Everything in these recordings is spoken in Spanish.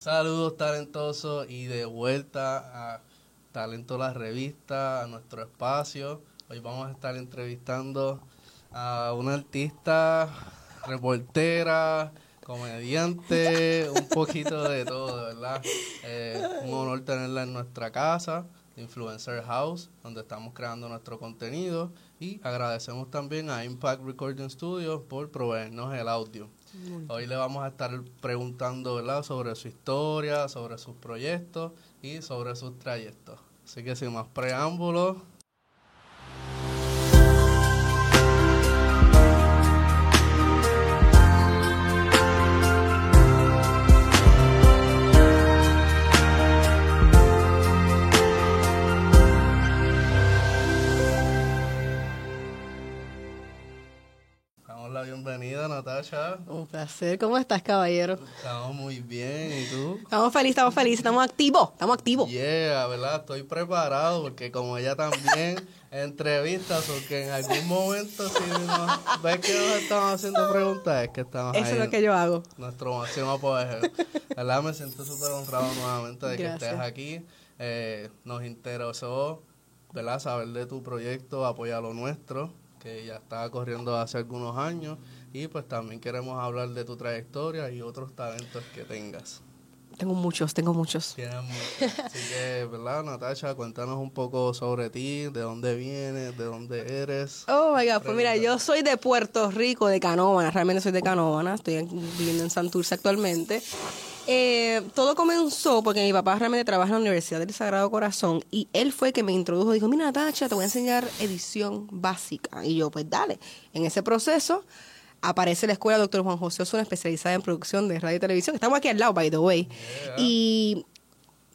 Saludos talentosos y de vuelta a Talento la Revista, a nuestro espacio. Hoy vamos a estar entrevistando a una artista, reportera, comediante, un poquito de todo, ¿verdad? Eh, un honor tenerla en nuestra casa, Influencer House, donde estamos creando nuestro contenido y agradecemos también a Impact Recording Studios por proveernos el audio. Hoy le vamos a estar preguntando ¿verdad? sobre su historia, sobre sus proyectos y sobre sus trayectos. Así que sin más preámbulos, bienvenida, Natasha. Un placer. ¿Cómo estás, caballero? Estamos muy bien. ¿Y tú? Estamos felices, estamos felices. Estamos activos. Estamos activos. Yeah, ¿verdad? Estoy preparado porque como ella también entrevistas, porque en algún momento si nos, ves que nos estamos haciendo preguntas, es que estamos Eso es lo que yo hago. Nuestro máximo apogeo. ¿Verdad? Me siento súper honrado nuevamente de que estés aquí. Eh, nos interesó, ¿verdad? Saber de tu proyecto, apoyar lo nuestro que ya estaba corriendo hace algunos años y pues también queremos hablar de tu trayectoria y otros talentos que tengas. Tengo muchos, tengo muchos. Tienes muchos. Así que, ¿verdad, Natasha? Cuéntanos un poco sobre ti, de dónde vienes, de dónde eres. Oh, my God, pues mira, yo soy de Puerto Rico, de Canóvana, realmente soy de Canóvana, estoy viviendo en Santurce actualmente. Eh, todo comenzó porque mi papá realmente trabaja en la Universidad del Sagrado Corazón y él fue que me introdujo, dijo, mira Natacha, te voy a enseñar edición básica. Y yo, pues dale. En ese proceso aparece la escuela Doctor Juan José Osuna, especializada en producción de radio y televisión. Estamos aquí al lado, by the way. Y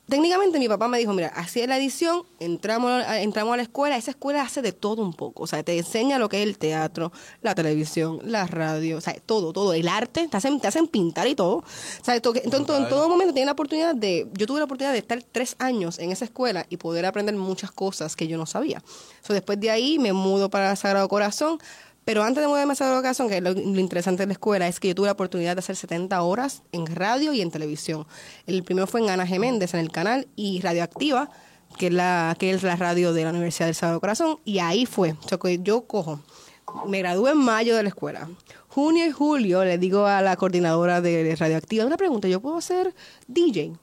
técnicamente mi papá me dijo, mira, así es la edición, entramos, entramos a la escuela, esa escuela hace de todo un poco, o sea, te enseña lo que es el teatro, la televisión, la radio, o sea, todo, todo, el arte, te hacen, te hacen pintar y todo. O sea, entonces, en todo momento tienes la oportunidad de, yo tuve la oportunidad de estar tres años en esa escuela y poder aprender muchas cosas que yo no sabía. So, después de ahí me mudo para Sagrado Corazón, pero antes de mudarme a Sagrado Corazón, que es lo, interesante de la escuela, es que yo tuve la oportunidad de hacer 70 horas en radio y en televisión. El primero fue en Ana Geméndez, en el canal, y Radioactiva, que es la, que es la radio de la Universidad del Sagrado Corazón, y ahí fue. O que yo cojo, me gradué en mayo de la escuela. Junio y julio le digo a la coordinadora de Radioactiva, una pregunta, ¿yo puedo ser DJ?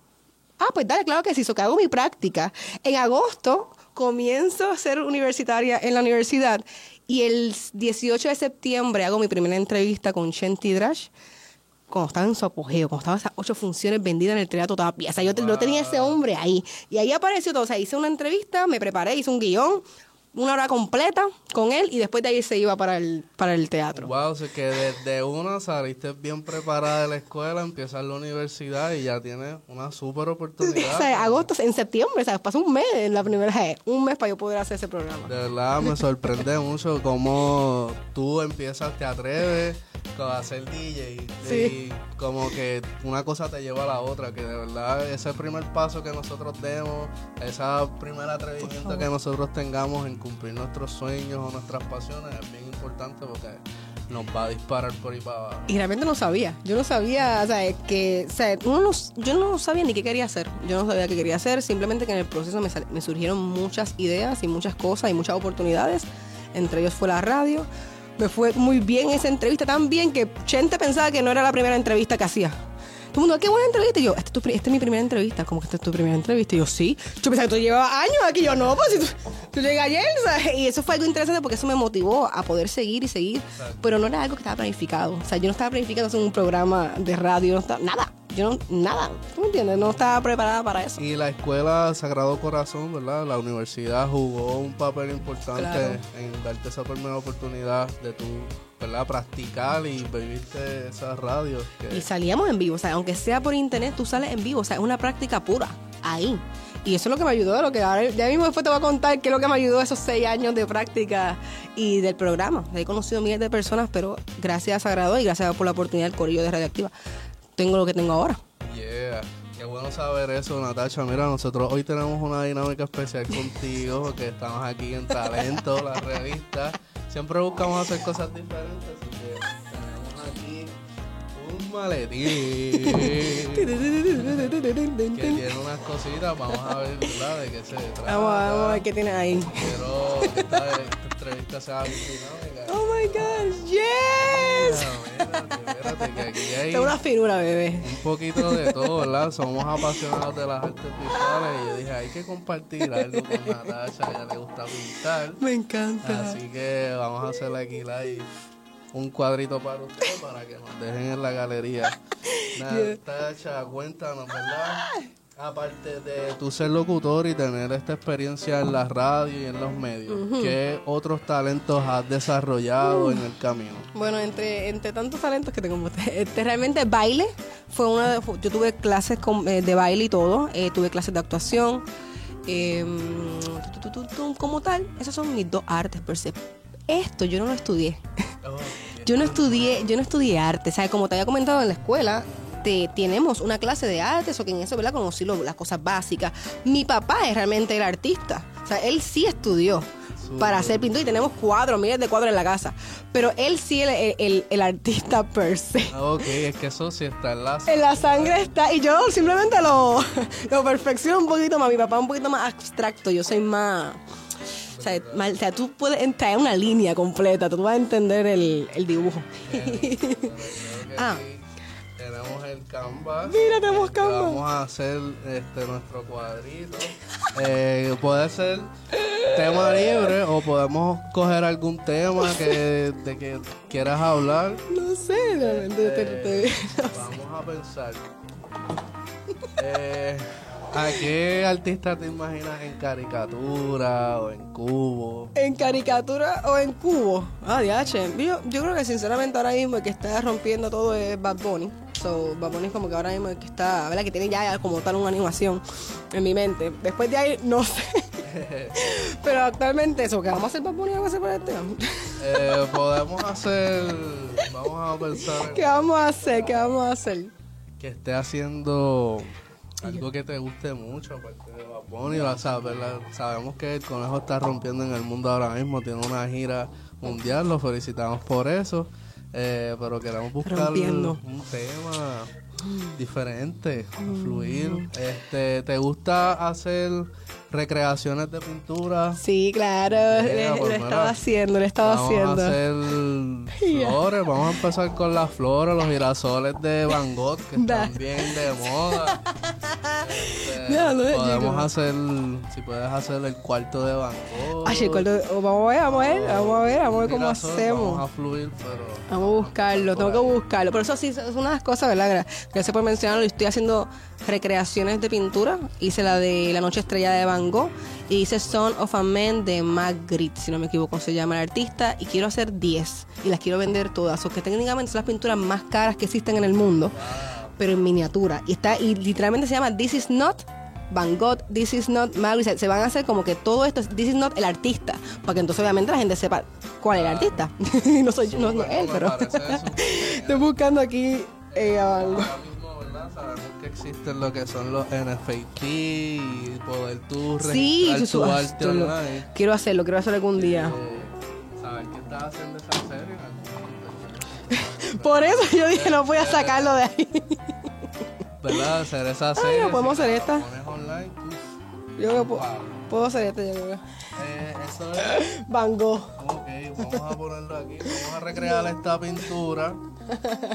Ah, pues dale, claro que sí, so que hago mi práctica. En agosto comienzo a ser universitaria en la universidad y el 18 de septiembre hago mi primera entrevista con Shanti Drash cuando estaba en su apogeo, cuando estaban esas ocho funciones vendidas en el teatro todavía. O sea, yo no tenía ese hombre ahí. Y ahí apareció todo. O sea, hice una entrevista, me preparé, hice un guion, una hora completa con él y después de ahí se iba para el, para el teatro. Wow, o sea que desde una saliste bien preparada de la escuela, empiezas la universidad y ya tienes una súper oportunidad. o sea, agosto, en septiembre, o sea, pasó un mes en la primera vez, un mes para yo poder hacer ese programa. De verdad me sorprende mucho cómo tú empiezas, te atreves a hacer DJ y como que una cosa te lleva a la otra, que de verdad ese primer paso que nosotros demos, ese primer atrevimiento que nosotros tengamos en cumplir nuestros sueños o nuestras pasiones es bien importante porque nos va a disparar por ahí para abajo. Y realmente no sabía. Yo no sabía, o sea, que, o sea, uno yo no sabía ni qué quería hacer. Yo no sabía qué quería hacer, simplemente que en el proceso me, me surgieron muchas ideas y muchas cosas y muchas oportunidades. Entre ellos fue la radio. Me fue muy bien esa entrevista, tan bien que Chente pensaba que no era la primera entrevista que hacía. Todo el mundo, qué buena entrevista. Y yo, esta es, esta es mi primera entrevista. ¿Cómo que esta es tu primera entrevista? Y yo, sí. Yo pensaba que tú llevabas años aquí. Yo, no, pues tú, tú llegas ayer. ¿sabes? Y eso fue algo interesante porque eso me motivó a poder seguir y seguir. Pero no era algo que estaba planificado. O sea, yo no estaba planificando hacer un programa de radio. No estaba, nada. Yo no, nada. ¿Tú me entiendes? No estaba preparada para eso. Y la escuela Sagrado Corazón, ¿verdad? La universidad jugó un papel importante en darte esa primera oportunidad de tu ¿verdad? Practicar y vivirte esas radios. Y salíamos en vivo, o sea, aunque sea por internet, tú sales en vivo, o sea, es una práctica pura, ahí. Y eso es lo que me ayudó, lo que ahora, ya mismo después te voy a contar qué es lo que me ayudó esos seis años de práctica y del programa. He conocido miles de personas, pero gracias a Sagrado y gracias por la oportunidad del Corillo de Radioactiva, tengo lo que tengo ahora. Yeah. Qué bueno saber eso, Natacha. Mira, nosotros hoy tenemos una dinámica especial contigo, porque estamos aquí en Talento, la revista. Siempre buscamos hacer cosas diferentes, un maletín que tiene unas cositas. Vamos a ver ¿verdad? de qué se trata. Vamos, vamos a ver qué tienes ahí. Quiero que esta, esta entrevista sea bien dinámica. Oh my gosh, yes. Que aquí hay Está una finura, bebé. un poquito de todo, ¿verdad? Somos apasionados de las artes visuales y yo dije, hay que compartir algo con Natasha, a ella le gusta pintar. Me encanta. Así que vamos a hacer aquí live un cuadrito para usted para que nos dejen en la galería. Natasha, cuéntanos, ¿verdad? Aparte de tu ser locutor y tener esta experiencia en la radio y en los medios, ¿qué otros talentos has desarrollado en el camino? Bueno, entre, entre tantos talentos que tengo, este, realmente baile fue una de- yo tuve clases con- eh, de baile y todo, eh, tuve clases de actuación, eh, tu, tu, tu, tu, como tal, esos son mis dos artes per se. Esto yo no lo estudié. Yo no estudié, yo no estudié arte, o sea, como te había comentado en la escuela, te, tenemos una clase de arte, o que en eso, ¿verdad? Conocí lo- las cosas básicas. Mi papá es realmente el artista, o sea, él sí estudió para hacer pintura y tenemos cuadros, miles de cuadros en la casa, pero él sí es el, el- el artista per se. Ah, Ok, es que eso sí está en la... En la sangre está, y yo simplemente lo, lo perfecciono un poquito más. Mi papá es un poquito más abstracto, yo soy más. O sea, más- o sea, tú puedes entrar en una línea completa, tú vas a entender el, el dibujo. Ah. Tenemos el canvas. Mira, tenemos Este, canvas. Vamos a hacer este nuestro cuadrito. Eh, puede ser tema libre o podemos coger algún tema que, de que quieras hablar. No sé, realmente. te- te- Eh, vamos a pensar. Eh, ¿A qué artista te imaginas en caricatura o en cubo? ¿En caricatura o en cubo? Ah, diache. Yo, yo creo que sinceramente ahora mismo el que está rompiendo todo es Bad Bunny. So, Bad Bunny es como que ahora mismo el que está, ¿verdad? Que tiene ya como tal una animación en mi mente. Después de ahí, no sé. Pero actualmente eso, que vamos a hacer Bad Bunny, vamos a hacer por este. Eh, podemos hacer. Vamos a pensar en ¿Qué vamos a hacer? ¿Qué vamos a hacer? que esté haciendo algo que te guste mucho, aparte de Bad Bunny, la la- sabemos que el conejo está rompiendo en el mundo ahora mismo, tiene una gira mundial, lo felicitamos por eso, eh, pero queremos buscar Rompiendo. un tema diferente, fluir. Este, ¿Te gusta hacer recreaciones de pintura? Sí, claro. Yeah, le- lo pues, estaba haciendo, lo estaba Vamos haciendo. a hacer flores, vamos a empezar con las flores, los girasoles de Van Gogh, que están bien de moda. Este, Ya, no, podemos chico. hacer, si puedes hacer el cuarto de Van Gogh. Ay, el cuarto de- oh, vamos a ver, vamos a ver, vamos a ver, vamos a ver cómo girasol, hacemos. Vamos a fluir, pero... Vamos a buscarlo, tengo que buscarlo. Pero eso sí, son unas cosas, ¿verdad? Gracias por mencionarlo. Estoy haciendo recreaciones de pintura. Hice la de La Noche Estrella de Van Y hice Son of a Man de Magritte, si no me equivoco, se llama el artista. Y quiero hacer 10 y las quiero vender todas. O que técnicamente son las pinturas más caras que existen en el mundo, pero en miniatura. Y está y literalmente se llama This is not Van Gogh, This is not Magritte. Se van a hacer como que todo esto, es This is not el artista. Para que entonces obviamente la gente sepa cuál es el artista. no soy yo, no, no él, pero... Estoy buscando aquí eh, a Van Gogh. Sabemos que existen lo que son los NFT y poder tú Sí, registrar tu arte online. quiero hacerlo, quiero hacerlo algún día. Eh, ¿Sabes qué estás haciendo esa serie? Por eso yo dije, no voy a sacarlo de ahí. ¿Verdad? Hacer esa Ay, serie. no podemos si hacer esta. online, uf, Yo puedo, puedo hacer esto, yo creo. Eh, eso es. Van Gogh. Ok, vamos a ponerlo aquí. Vamos a recrear esta pintura.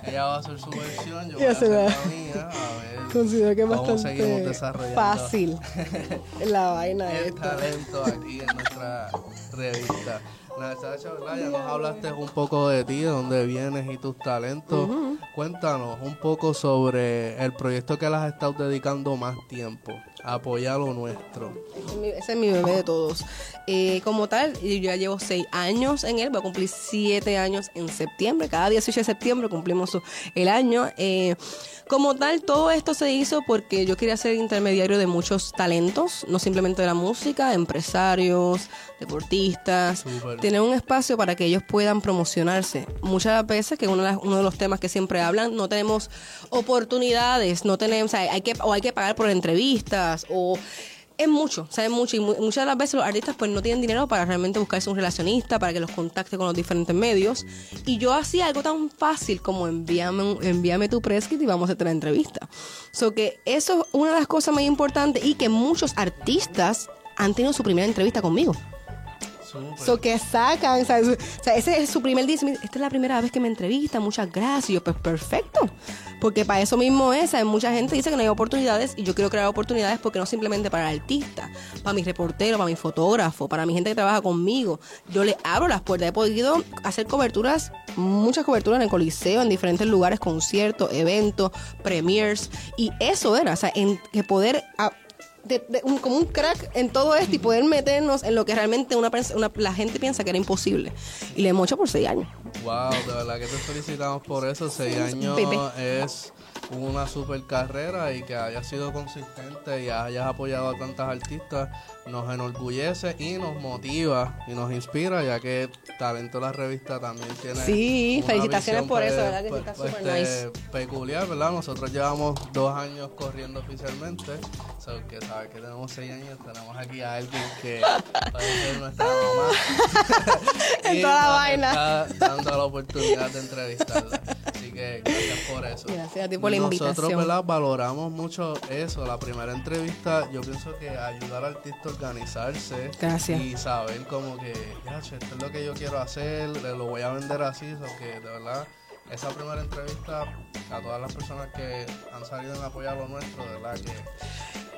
Ella va a hacer su versión, yo voy a hacer la mía. A ver. Considero que es bastante fácil la vaina el esta. talento aquí en nuestra revista. Natasha, ¿verdad? Ya nos hablaste un poco de ti, de dónde vienes y tus talentos. Cuéntanos un poco sobre el proyecto que las has estado dedicando más tiempo. Apoyar lo nuestro. Ese es mi, ese es mi bebé de todos. Eh, como tal, yo ya llevo seis años en él, voy a cumplir siete años en septiembre. Cada 18 de septiembre cumplimos el año. Eh, como tal, todo esto se hizo porque yo quería ser intermediario de muchos talentos, no simplemente de la música, empresarios, deportistas, tener un espacio para que ellos puedan promocionarse. Muchas veces, que uno de, las- uno de los temas que siempre hablan, no tenemos oportunidades, no tenemos, o sea, hay que, o hay que pagar por entrevistas, o es mucho, saben mucho y mu- muchas de las veces los artistas pues no tienen dinero para realmente buscarse un relacionista, para que los contacte con los diferentes medios. Y yo hacía algo tan fácil como envíame, envíame tu press kit y vamos a hacer la entrevista. So que eso es una de las cosas más importantes y que muchos artistas han tenido su primera entrevista conmigo. Súper. So que sacan, o sea, ese es su primer día. Esta es la primera vez que me entrevista, muchas gracias. Y yo, pues perfecto. Porque para eso mismo es, ¿sabes? mucha gente dice que no hay oportunidades y yo quiero crear oportunidades porque no simplemente para el artista, para mi reportero, para mi fotógrafo, para mi gente que trabaja conmigo. Yo le abro las puertas. He podido hacer coberturas, muchas coberturas en el Coliseo, en diferentes lugares, conciertos, eventos, premiers. Y eso era, o sea, en que poder... de- de un- como un crack en todo esto y poder meternos en lo que realmente una, la gente piensa que era imposible. Y le hemos hecho por seis años. Wow, de verdad que te felicitamos por eso. Seis años es una super carrera y que hayas sido consistente y hayas apoyado a tantas artistas nos enorgullece y nos motiva y nos inspira ya que Talento la revista también tiene Sí, una felicitaciones por eso, ¿verdad? Que está pues, súper este, peculiar, ¿verdad? Nosotros llevamos dos años corriendo oficialmente, so que sabes que tenemos seis años, tenemos aquí a alguien que ser nuestra mamá En toda la vaina. está dando la oportunidad de entrevistarla. Así que gracias por eso. Gracias a ti por la Nosotros, invitación. ¿verdad? Valoramos mucho eso. La primera entrevista, yo pienso que ayudar al artista a organizarse. Gracias. Y saber como que, esto es lo que yo quiero hacer, le lo voy a vender así. So que de verdad, esa primera entrevista a todas las personas que han salido en apoyar lo nuestro, de verdad que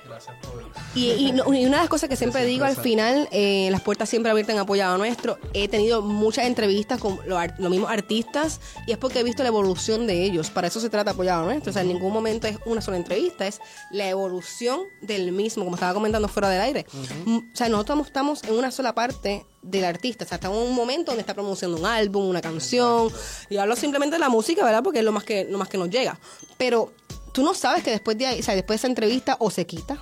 gracias por... Y, y no- y una de las cosas que siempre digo al final, eh, las puertas siempre abiertas en apoyado a nuestro. He tenido muchas entrevistas con los, los mismos artistas y es porque he visto la evolución de ellos. Para eso se trata apoyado a nuestro. O sea, en ningún momento es una sola entrevista, es la evolución del mismo, como estaba comentando fuera del aire. Mm, O sea, nosotros estamos en una sola parte del artista. O sea, estamos en un momento donde está promocionando un álbum, una canción. Y hablo simplemente de la música, ¿verdad? Porque es lo más que, lo más que nos llega. Pero tú no sabes que después de ahí, o sea, después de esa entrevista o se quita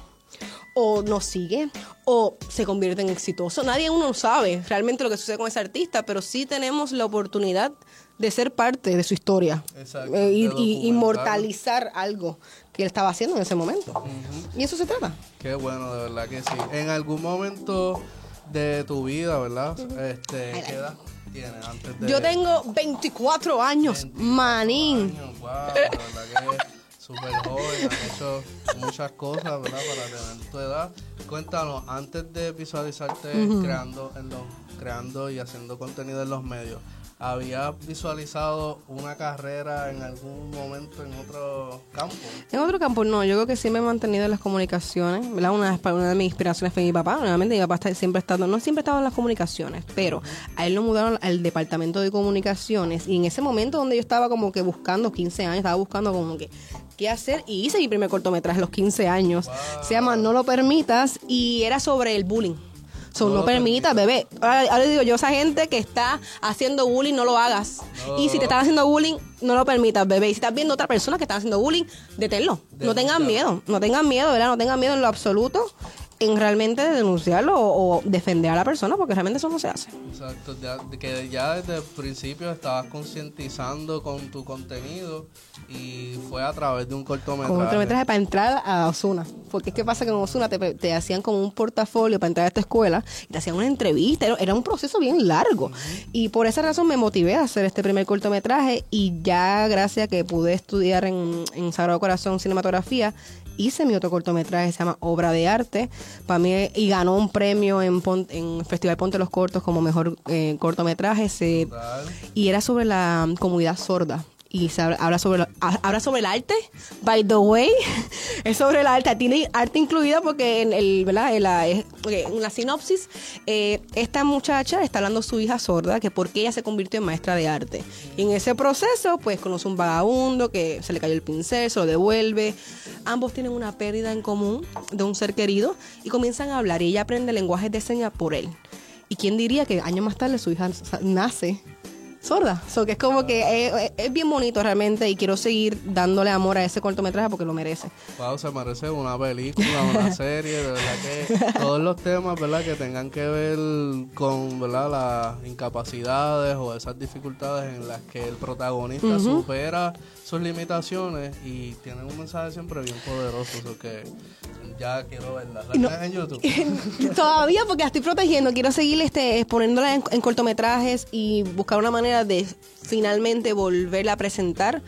o no sigue o se convierte en exitoso. Nadie uno sabe realmente lo que sucede con ese artista, pero sí tenemos la oportunidad de ser parte de su historia Exacto, Eh, y, y inmortalizar algo que él estaba haciendo en ese momento. Y eso se trata. Qué bueno, de verdad que sí. En algún momento de tu vida, ¿verdad? Este, ¿Qué edad tienes antes de...? Yo tengo 24 años, 24 manín. años? Wow, de verdad que súper joven, has hecho muchas cosas, ¿verdad? Para tener tu edad. Cuéntanos, antes de visualizarte creando, en los, creando y haciendo contenido en los medios, ¿habías visualizado una carrera en algún momento en otro campo? En otro campo no, yo creo que sí me he mantenido en las comunicaciones, ¿verdad? Una, de- una de mis inspiraciones fue mi papá, nuevamente mi papá está- siempre ha estado, no siempre ha estado en las comunicaciones, pero a él lo mudaron al departamento de comunicaciones y en ese momento donde yo estaba como que buscando 15 años, estaba buscando como que qué hacer y hice mi primer cortometraje a los 15 años, se llama No lo permitas y era sobre el bullying. So, No no, permita, bebé. Ahora, ahora digo yo, esa gente que está haciendo bullying, no lo hagas. No. Y si te están haciendo bullying, no lo permitas, bebé. Y si estás viendo otra persona que está haciendo bullying, deténlo. No tengan miedo, no tengan miedo, ¿verdad? No tengan miedo en lo absoluto en realmente denunciarlo o, o defender a la persona, porque realmente eso no se hace. Exacto, ya- que ya desde el principio estabas concientizando con tu contenido y fue a través de un cortometraje. Con un cortometraje para entrar a Osuna. Porque es que pasa que en Osuna te, te hacían como un portafolio para entrar a esta escuela y te hacían una entrevista. Era, era un proceso bien largo. Y por esa razón me motivé a hacer este primer cortometraje y ya gracias a que pude estudiar en, en Sagrado Corazón Cinematografía, hice mi otro cortometraje, se llama Obra de Arte, para mí y ganó un premio en, Pon- en Festival Ponte los Cortos como mejor eh, cortometraje. Se, y era sobre la comunidad sorda. Y se habla, sobre, ha- habla sobre el arte, by the way. es sobre el arte. Tiene arte incluida porque en, el, ¿verdad? la, en la sinopsis, eh, esta muchacha está hablando su hija sorda, que porque ella se convirtió en maestra de arte. Y en ese proceso, pues conoce un vagabundo que se le cayó el pincel, se lo devuelve. Ambos tienen una pérdida en común de un ser querido y comienzan a hablar. Y ella aprende lenguajes de señas por él. ¿Y quién diría que años más tarde su hija nace sorda? So, que es como que es, es bien bonito realmente y quiero seguir dándole amor a ese cortometraje porque lo merece. Wow, se merece una película, una serie, de verdad que todos los temas, ¿verdad? Que tengan que ver con, ¿verdad? Las incapacidades o esas dificultades en las que el protagonista supera sus limitaciones y tienen un mensaje siempre bien poderoso, eso que ya quiero verla. ¿La tienes en YouTube? Todavía porque la estoy protegiendo. Quiero seguir este, exponiéndola en, en cortometrajes y buscar una manera de finalmente volverla a presentar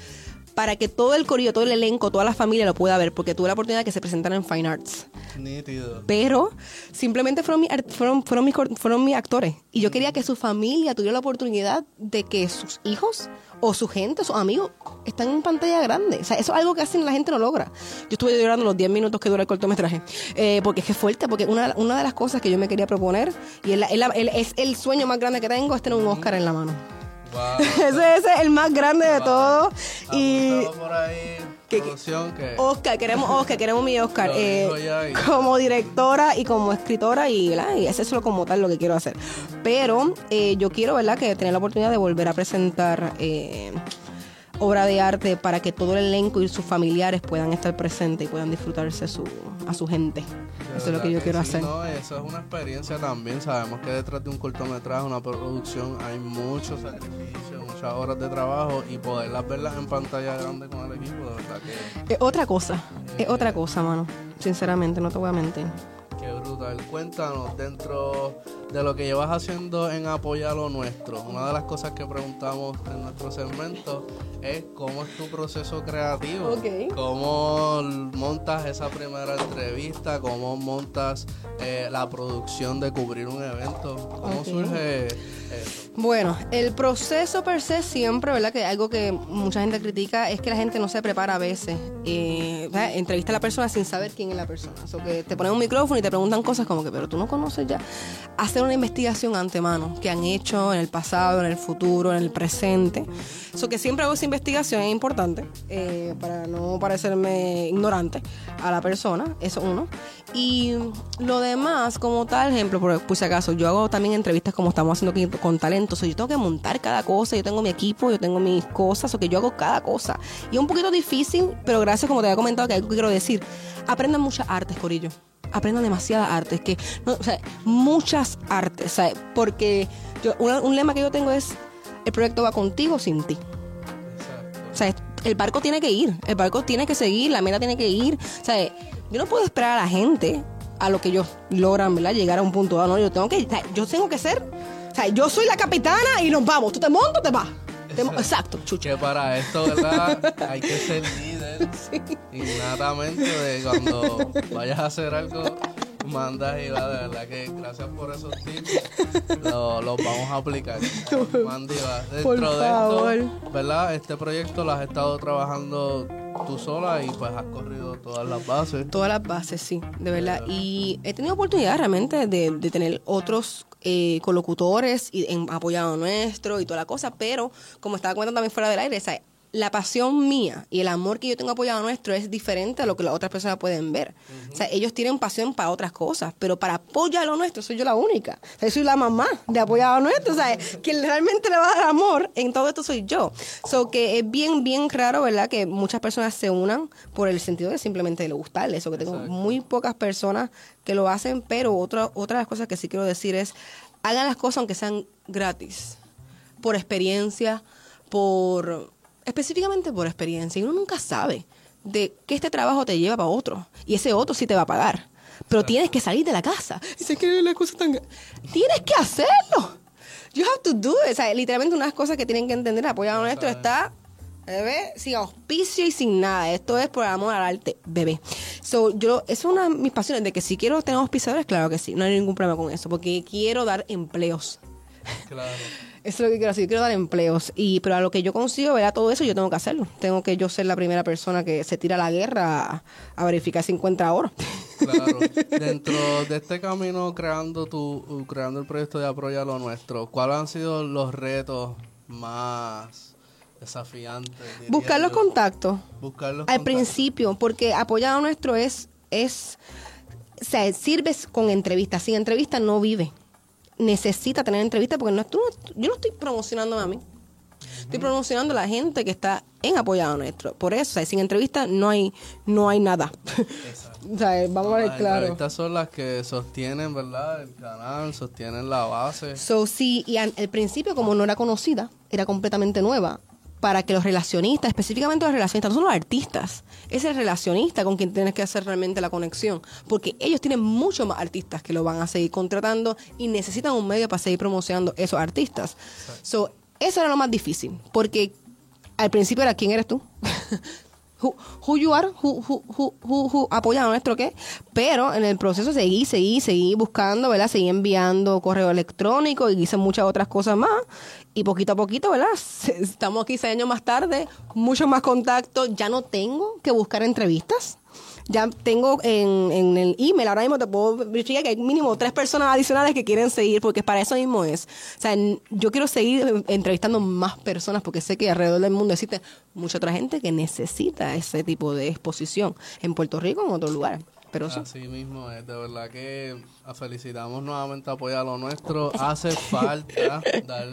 para que todo el corillo, todo el elenco, toda la familia lo pueda ver, porque tuve la oportunidad de que se presentaran en Fine Arts. Nítido. Pero simplemente fueron, mi fueron, fueron, mis, cor- fueron mis actores. Y yo quería que su familia tuviera la oportunidad de que sus hijos o su gente, sus amigos, están en pantalla grande. O sea, eso es algo que hacen la gente no logra. Yo estuve llorando los 10 minutos que dura el cortometraje. Eh, porque es que es fuerte, porque una, una de las cosas que yo me quería proponer, y es, la- es la- el, es el sueño más grande que tengo, es tener un Oscar en la mano. Wow. ese, ese es el más grande de todo. Y Apuntado por ahí, que-. Oscar, queremos Oscar, queremos mi Oscar. Eh, y- como directora y como escritora y, y es eso como tal lo que quiero hacer. Pero eh, yo quiero, ¿verdad?, que tener la oportunidad de volver a presentar eh, obra de arte para que todo el elenco y sus familiares puedan estar presentes y puedan disfrutarse su, a su gente. De Eso es lo que yo quiero hacer. No, eso es una experiencia también. Sabemos que detrás de un cortometraje, una producción, hay mucho sacrificio, muchas horas de trabajo y poderlas verlas en pantalla grande con el equipo, de verdad que, Es otra cosa, es otra cosa, mano. Sinceramente, no te voy a mentir. que brutal. Cuéntanos, dentro de lo que llevas haciendo en apoyar lo nuestro, una de las cosas que preguntamos en nuestro segmento es cómo es tu proceso creativo. ¿Cómo montas esa primera entrevista? ¿Cómo montas eh, la producción de cubrir un evento? ¿Cómo surge eso? Bueno, el proceso per se siempre, ¿verdad? Que algo que mucha gente critica es que la gente no se prepara a veces. Eh, entrevista a la persona sin saber quién es la persona. O sea, que te ponen un micrófono y te preguntan cosas como que, pero tú no conoces ya. Hacer una investigación antemano que han hecho en el pasado, en el futuro, en el presente. Eso que siempre hago esa investigación es importante eh, para no parecerme ignorante a la persona. Eso uno. Y lo demás, como tal, ejemplo, por, si acaso, yo hago también entrevistas como estamos haciendo aquí con talento. O sea, yo tengo que montar cada cosa, yo tengo mi equipo, yo tengo mis cosas, o que yo hago cada cosa. Y es un poquito difícil, pero gracias, como te había comentado, que algo que quiero decir. Aprendan muchas artes, Corillo. Aprendan demasiadas artes, que, no, o sea, muchas artes, ¿sabes? Porque yo, una- un lema que yo tengo es, el proyecto va contigo sin ti. Exacto. O sea, el barco tiene que ir, el barco tiene que seguir, la meta tiene que ir. O sea, yo no puedo esperar a la gente a lo que ellos logran, ¿verdad? Llegar a un punto dado. No, yo tengo que, yo tengo que ser, o sea, yo soy la capitana y nos vamos. Tú te montas, te vas. Exacto, chucha. Que para esto, ¿verdad? Hay que ser líder innatamente de cuando vayas a hacer algo, mandas y va, de verdad que gracias por esos tips, lo- los vamos a aplicar. Manda y va. Dentro Por de favor. esto, ¿verdad? Este proyecto lo has estado trabajando tú sola y pues has corrido todas las bases. Todas las bases, sí, de verdad. Y he tenido oportunidad realmente de, de tener otros eh, colocutores y en, apoyado nuestro y toda la cosa, pero como estaba comentando también fuera del aire, o sea, la pasión mía y el amor que yo tengo apoyado nuestro es diferente a lo que las otras personas pueden ver. O sea, ellos tienen pasión para otras cosas, pero para apoyar lo nuestro soy yo la única. O sea, yo soy la mamá de apoyado nuestro. O sea, quien realmente le va a dar amor en todo esto soy yo. So que es bien, bien raro, ¿verdad? Que muchas personas se unan por el sentido de simplemente le gustarles. O que tengo Exacto. muy pocas personas que lo hacen, pero otra, otra de las cosas que sí quiero decir es, hagan las cosas aunque sean gratis. Por experiencia, por específicamente por experiencia. Y uno nunca sabe de que este trabajo te lleva para otro. Y ese otro sí te va a pagar. Pero tienes que salir de la casa. Dice que la cosa tan... Tienes que hacerlo. You have to do it. O sea, literalmente unas cosas que tienen que entender. Apoyado nuestro está... Bebé, sin auspicio y sin nada. Esto es por amor al arte, bebé. So, yo, es una de mis pasiones, de que si quiero tener auspiciadores, claro que sí. No hay ningún problema con eso, porque quiero dar empleos. Claro. Eso es lo que quiero hacer. Yo quiero dar empleos. Y, pero a lo que yo consigo, ¿verdad? Todo eso yo tengo que hacerlo. Tengo que yo ser la primera persona que se tira a la guerra a, a verificar si encuentra oro. Claro. Dentro de este camino creando tu, creando el proyecto de Apoya lo Nuestro, ¿cuáles han sido los retos más desafiantes? Buscar los yo? contactos. Buscar los Al contactos. principio, porque apoyado nuestro es, es, o sea, sirves con entrevistas. Sin entrevistas no vive. Necesita tener entrevistas porque no, tú yo no estoy promocionando a mí. Estoy promocionando a la gente que está en apoyado nuestro. Por eso, o sea, sin entrevistas no hay, no hay nada. o sea, vamos a ver claro. entrevistas son las que sostienen, ¿verdad? El canal, sostienen la base. So, sí, y al principio, como no era conocida, era completamente nueva, para que los relacionistas, específicamente los relacionistas, no son los artistas, es el relacionista con quien tienes que hacer realmente la conexión, porque ellos tienen muchos más artistas que lo van a seguir contratando y necesitan un medio para seguir promocionando esos artistas. So, eso era lo más difícil, porque al principio era quién eres tú. who, you are, apoya a nuestro qué. Pero en el proceso seguí, seguí, seguí buscando, ¿verdad? Seguí enviando correo electrónico y hice muchas otras cosas más. Y poquito a poquito, ¿verdad? Estamos aquí seis años más tarde, mucho más contacto. Ya no tengo que buscar entrevistas ya tengo en, en, el email, ahora mismo te puedo verificar que hay mínimo tres personas adicionales que quieren seguir, porque para eso mismo es. O sea, yo quiero seguir entrevistando más personas, porque sé que alrededor del mundo existe mucha otra gente que necesita ese tipo de exposición, en Puerto Rico o en otro lugar. Pero Así mismo es, de verdad que felicitamos nuevamente apoyar lo nuestro. Hace falta dar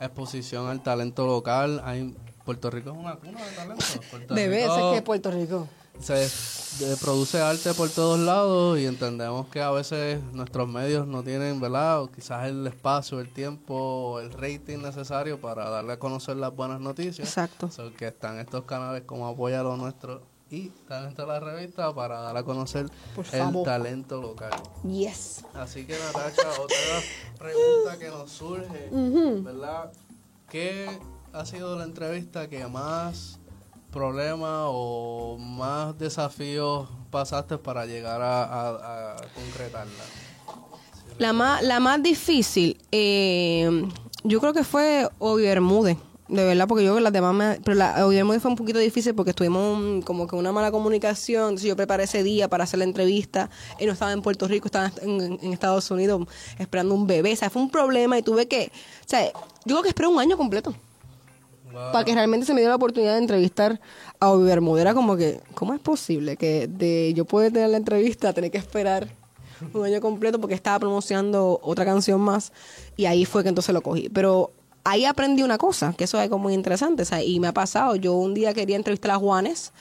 exposición al talento local. Hay, Puerto Rico es una cuna de talento. de veces que Puerto Rico se produce arte por todos lados y entendemos que a veces nuestros medios no tienen, ¿verdad? quizás el espacio, el tiempo, el rating necesario para darle a conocer las buenas noticias. Exacto. que están estos canales como Apoya lo Nuestro y Talento la Revista para dar a conocer el talento local. Yes. Así que Natacha, otra pregunta que nos surge, ¿verdad? ¿Qué ha sido la entrevista que más problemas o más desafíos pasaste para llegar a, concretarla? La más, la más difícil, eh, yo creo que fue Obi Bermúdez. De verdad, porque yo las demás me, Pero la Obi Bermúdez fue un poquito difícil porque tuvimos como que una mala comunicación. Entonces yo preparé ese día para hacer la entrevista. y no estaba en Puerto Rico, estaba en, en, Estados Unidos esperando un bebé. O sea, fue un problema y tuve que. O sea, yo creo que esperé un año completo para que realmente se me dio la oportunidad de entrevistar a Obi Bermuda. Como que, ¿cómo es posible que de yo pueda tener la entrevista, tener que esperar un año completo porque estaba promocionando otra canción más y ahí fue que entonces lo cogí. Pero ahí aprendí una cosa, que eso es algo muy interesante, y me ha pasado, yo un día quería entrevistar a Juanes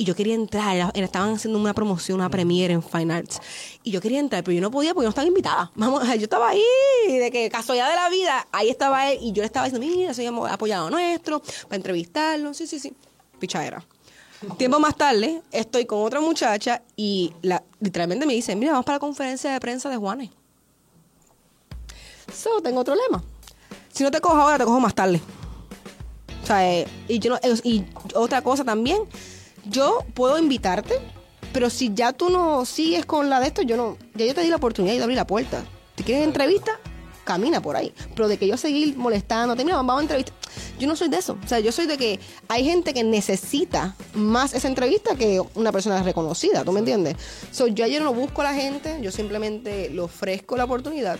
y yo quería entrar, estaban haciendo una promoción, una premiere en Fine Arts, y yo quería entrar, pero yo no podía porque no estaba invitada. Vamos, yo estaba ahí, de que casualidad de la vida, ahí estaba él, y yo le estaba diciendo, mira, soy apoyado nuestro, para entrevistarlo, sí, sí, sí, pichadera. Tiempo más tarde, estoy con otra muchacha y literalmente me dice, mira, vamos para la conferencia de prensa de Juanes. So, tengo otro lema. Si no te cojo ahora, te cojo más tarde. O sea, eh, y, yo y otra cosa también, yo puedo invitarte, pero si ya tú no sigues con la de esto, yo no, ya yo te di la oportunidad de abrir la puerta. Si quieres entrevista, camina por ahí. Pero de que yo seguir molestando, mira, vamos a entrevista. Yo no soy de eso. O sea, yo soy de que hay gente que necesita más esa entrevista que una persona reconocida, ¿tú me entiendes? So, yo ayer no busco a la gente, yo simplemente le ofrezco la oportunidad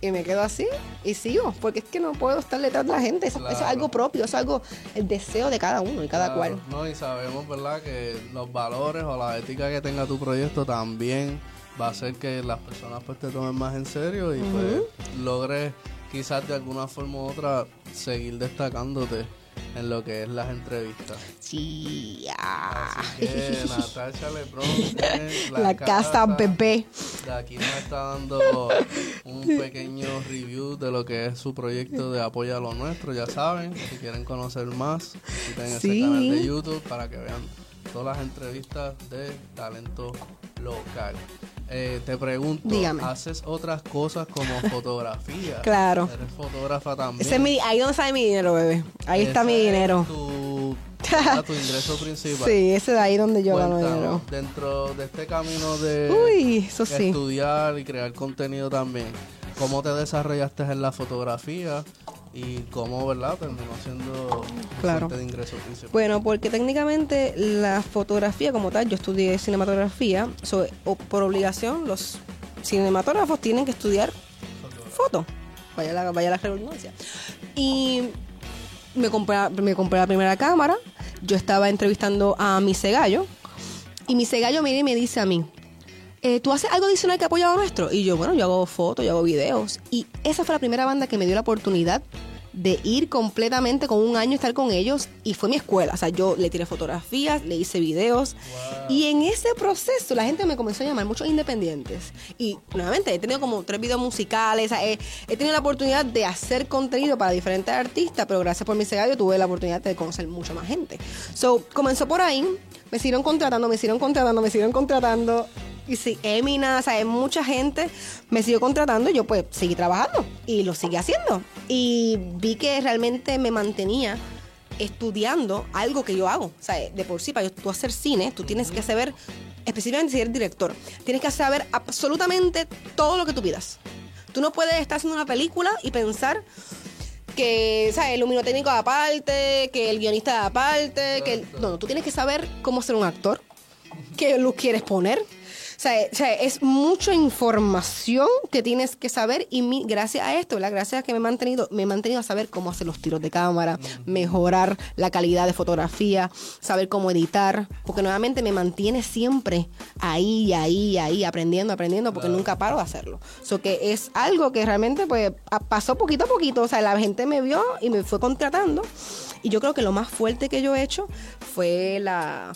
y me quedo así y sigo, porque es que no puedo estar detrás de la gente, eso, es algo propio, es algo, el deseo de cada uno y cada cual. No, y sabemos, ¿verdad?, que los valores o la ética que tenga tu proyecto también va a hacer que las personas pues te tomen más en serio y pues logres quizás de alguna forma u otra seguir destacándote en lo que es las entrevistas. Sí, Así que Natasha Lebron la, la casa, bebé. De aquí nos está dando un pequeño review de lo que es su proyecto de apoyo a lo nuestro. Ya saben, si quieren conocer más, visiten ese canal de YouTube para que vean todas las entrevistas de talento local. Eh, te pregunto, ¿haces otras cosas como fotografía? claro. Eres fotógrafa también. Ese es mi, ahí donde sale mi dinero, bebé. Ahí está mi dinero. Tu, tu ingreso principal. Sí, ese de ahí donde yo gano dinero. Dentro de este camino de estudiar y crear contenido también, ¿cómo te desarrollaste en la fotografía? Y cómo, ¿verdad? Terminó siendo claro. fuente de ingreso principal. Bueno, porque técnicamente la fotografía como tal, yo estudié cinematografía, o por obligación los cinematógrafos tienen que estudiar foto. Vaya la, vaya la redundancia. Y me compré, me compré la primera cámara, yo estaba entrevistando a mi Gallo y mi Gallo me, me dice a mí, eh, ¿tú haces algo adicional que apoya a nuestro? Y yo, bueno, yo hago fotos, yo hago videos. Y esa fue la primera banda que me dio la oportunidad de ir completamente con un año estar con ellos y fue mi escuela. O sea, yo le tiré fotografías, le hice videos y en ese proceso la gente me comenzó a llamar muchos independientes. Y nuevamente he tenido como tres videos musicales, he, he, tenido la oportunidad de hacer contenido para diferentes artistas, pero gracias por mi yo tuve la oportunidad de conocer mucha más gente. So, comenzó por ahí, me siguieron contratando, me siguieron contratando, me siguieron contratando y sí, Emina, o sea, mucha gente me siguió contratando y yo pues seguí trabajando y lo seguí haciendo. Y vi que realmente me mantenía estudiando algo que yo hago. O sea, de por sí, para tú hacer cine, tú tienes que saber, específicamente si eres director, tienes que saber absolutamente todo lo que tú pidas. Tú no puedes estar haciendo una película y pensar que, ¿sabes? El luminotécnico aparte, que el guionista aparte, que... No, no, tú tienes que saber cómo ser un actor, qué luz quieres poner, o sea, es mucha información que tienes que saber y mi, gracias a esto, gracias a que me he mantenido, me he mantenido a saber cómo hacer los tiros de cámara, mejorar la calidad de fotografía, saber cómo editar, porque nuevamente me mantiene siempre ahí, ahí, ahí, aprendiendo, aprendiendo, porque nunca paro de hacerlo. So que es algo que realmente pues pasó poquito a poquito, o sea, la gente me vio y me fue contratando. Y yo creo que lo más fuerte que yo he hecho fue la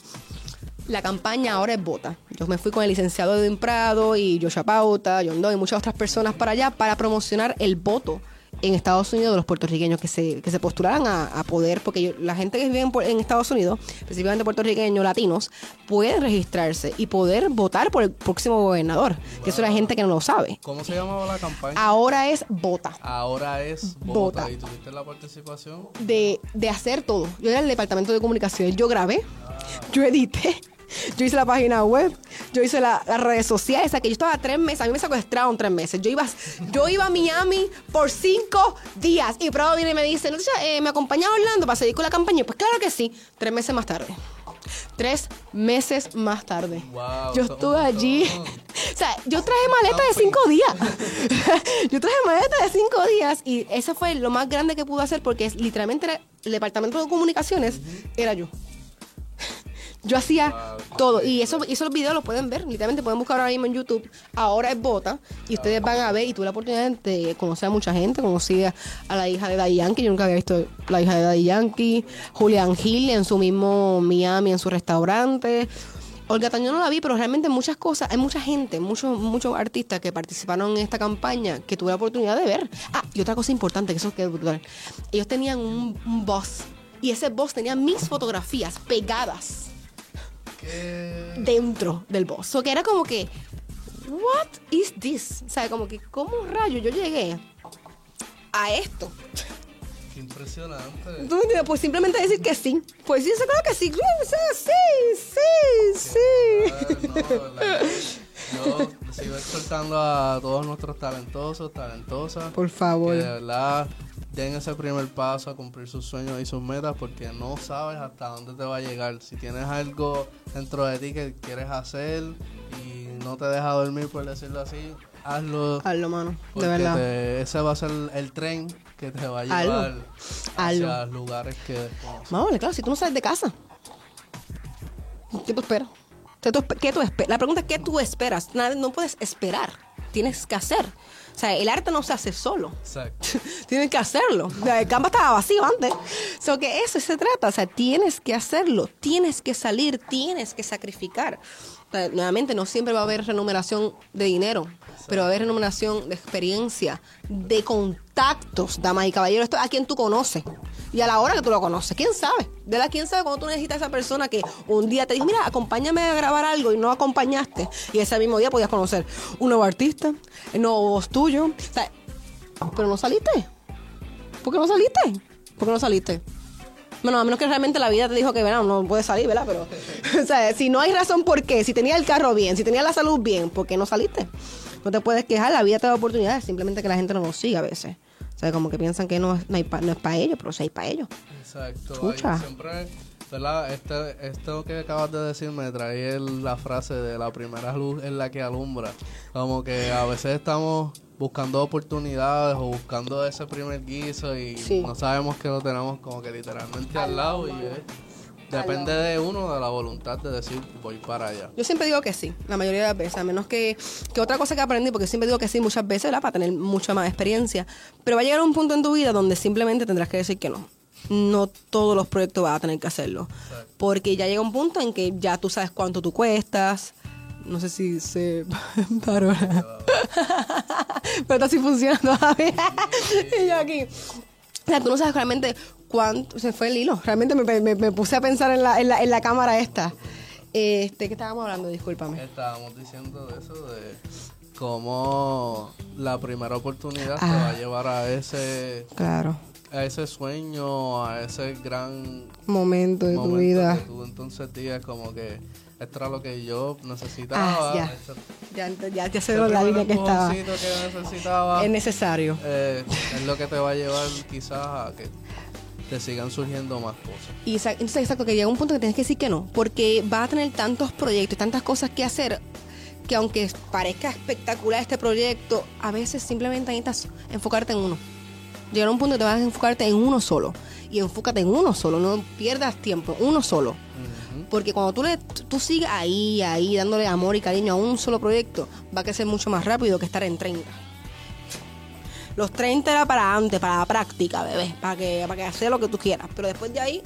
la campaña ahora es Vota. Yo me fui con el licenciado Edwin Prado y Joshua Pauta, John Doe y muchas otras personas para allá para promocionar el voto en Estados Unidos de los puertorriqueños que se, que se postularan a, poder, porque la gente que vive en, Estados Unidos, específicamente puertorriqueños, latinos, pueden registrarse y poder votar por el próximo gobernador, que eso es la gente que no lo sabe. ¿Cómo se llamaba la campaña? Ahora es Vota. Ahora es Vota. ¿Y tuviste la participación? De, de hacer todo. Yo era el departamento de comunicaciones, yo grabé, yo edité yo hice la página web, yo hice las redes sociales, o sea que yo estaba tres meses, a mí me secuestraron tres meses. Yo iba, yo iba a Miami por cinco días y Prado viene y me dice, ¿no, eh, ¿me acompañaba Orlando para seguir con la campaña? Pues claro que sí, tres meses más tarde. Tres meses más tarde. yo estuve allí. o sea, yo traje maleta de cinco días. yo traje maleta de cinco días y eso fue lo más grande que pude hacer porque literalmente el departamento de comunicaciones era yo. Yo hacía todo. Y eso, esos videos los pueden ver. Literalmente pueden buscar ahora mismo en YouTube. Ahora es Bota. Y ustedes van a ver. Y tuve la oportunidad de conocer a mucha gente. Conocí a, la hija de Daddy Yankee. Yo nunca había visto la hija de Daddy Yankee. Julian Hill en su mismo Miami, en su restaurante. Olga Tañón no la vi, pero realmente muchas cosas, hay mucha gente, muchos muchos artistas que participaron en esta campaña que tuve la oportunidad de ver. Ah, y otra cosa importante, que eso es brutal. Ellos tenían un, un boss y ese boss tenía mis fotografías pegadas dentro del boss. O que era como que, what is this? O sea, como que, ¿cómo rayo yo llegué a esto? Qué impresionante. Pues simplemente decir que sí. Pues sí, eso creo que sí. Sí, sí, sí. yo sigo exhortando a todos nuestros talentosos, talentosas. Por favor. de verdad den ese primer paso a cumplir sus sueños y sus metas porque no sabes hasta dónde te va a llegar. Si tienes algo dentro de ti que quieres hacer y no te deja dormir, por decirlo así, hazlo. Hazlo, mano. De verdad. ese va a ser el tren que te va a llevar hacia lugares que Vamos, claro, si tú no sales de casa, ¿qué tú esperas? ¿Qué tú esperas? La pregunta es: ¿qué tú esperas? no puedes esperar, tienes que hacer. O sea, el arte no se hace solo. Exacto. tienes que hacerlo. El campo estaba vacío antes. So que eso se trata. O sea, tienes que hacerlo. Tienes que salir. Tienes que sacrificar. Nuevamente, no siempre va a haber remuneración de dinero, pero va a haber remuneración de experiencia, de contactos, damas y caballeros. Esto a quien tú conoces y a la hora que tú lo conoces. ¿Quién sabe? De la quién sabe cuando tú necesitas a esa persona que un día te dice, mira, acompáñame a grabar algo y no acompañaste. Y ese mismo día podías conocer un nuevo artista, un nuevo voz tuyo. pero no saliste. ¿Por qué no saliste? ¿Por qué no saliste? Bueno, a menos que realmente la vida te dijo que, bueno, no puedes salir, ¿verdad? Pero, o sea, si no hay razón por qué, si tenía el carro bien, si tenía la salud bien, ¿por qué no saliste? No te puedes quejar, la vida te da oportunidades, simplemente que la gente no lo siga a veces. O sea, como que piensan que no, no, es para ellos, pero sí hay para ellos. Exacto. siempre, ¿verdad? Este, esto que acabas de decir me trae la frase de la primera luz en la que alumbra. Como que a veces estamos buscando oportunidades o buscando ese primer guiso y no sabemos que lo tenemos como que literalmente al lado y Depende de uno, de la voluntad de decir, voy para allá. Yo siempre digo que sí, la mayoría de las veces, a menos que, que otra cosa que aprendí, porque siempre digo que sí muchas veces, ¿verdad? Para tener mucha más experiencia. Pero va a llegar un punto en tu vida donde simplemente tendrás que decir que no. No todos los proyectos vas a tener que hacerlo. Porque ya llega un punto en que ya tú sabes cuánto tú cuestas. No sé si se paró. Pero está así funcionando todavía. y yo aquí. O sea, tú no sabes realmente cuánto. Se fue el hilo. Realmente me, me- me puse a pensar en la, en la, en la cámara esta. Este, ¿qué estábamos hablando? Discúlpame. Estábamos diciendo eso, de cómo la primera oportunidad te Ah. va a llevar a ese, Claro. A ese sueño, a ese gran Momento de tu vida. que tú entonces digas como que esto era lo que yo necesitaba. Ah, ya. Ya, ya, ya sé la línea que estaba. que necesitaba. Es necesario. eh, es lo que te va a llevar quizás a que te sigan surgiendo más cosas. Y entonces, exacto, que llega un punto que tienes que decir que no, porque vas a tener tantos proyectos y tantas cosas que hacer que aunque parezca espectacular este proyecto, a veces simplemente necesitas enfocarte en uno. Llegar a un punto que te vas a enfocarte en uno solo. Y enfócate en uno solo, no pierdas tiempo, uno solo. Porque cuando tú, le, tú sigues ahí, ahí, dándole amor y cariño a un solo proyecto, va a crecer mucho más rápido que estar en 30. Los 30 era para antes, para la práctica, bebé, para que, para que hacer lo que tú quieras. Pero después de ahí,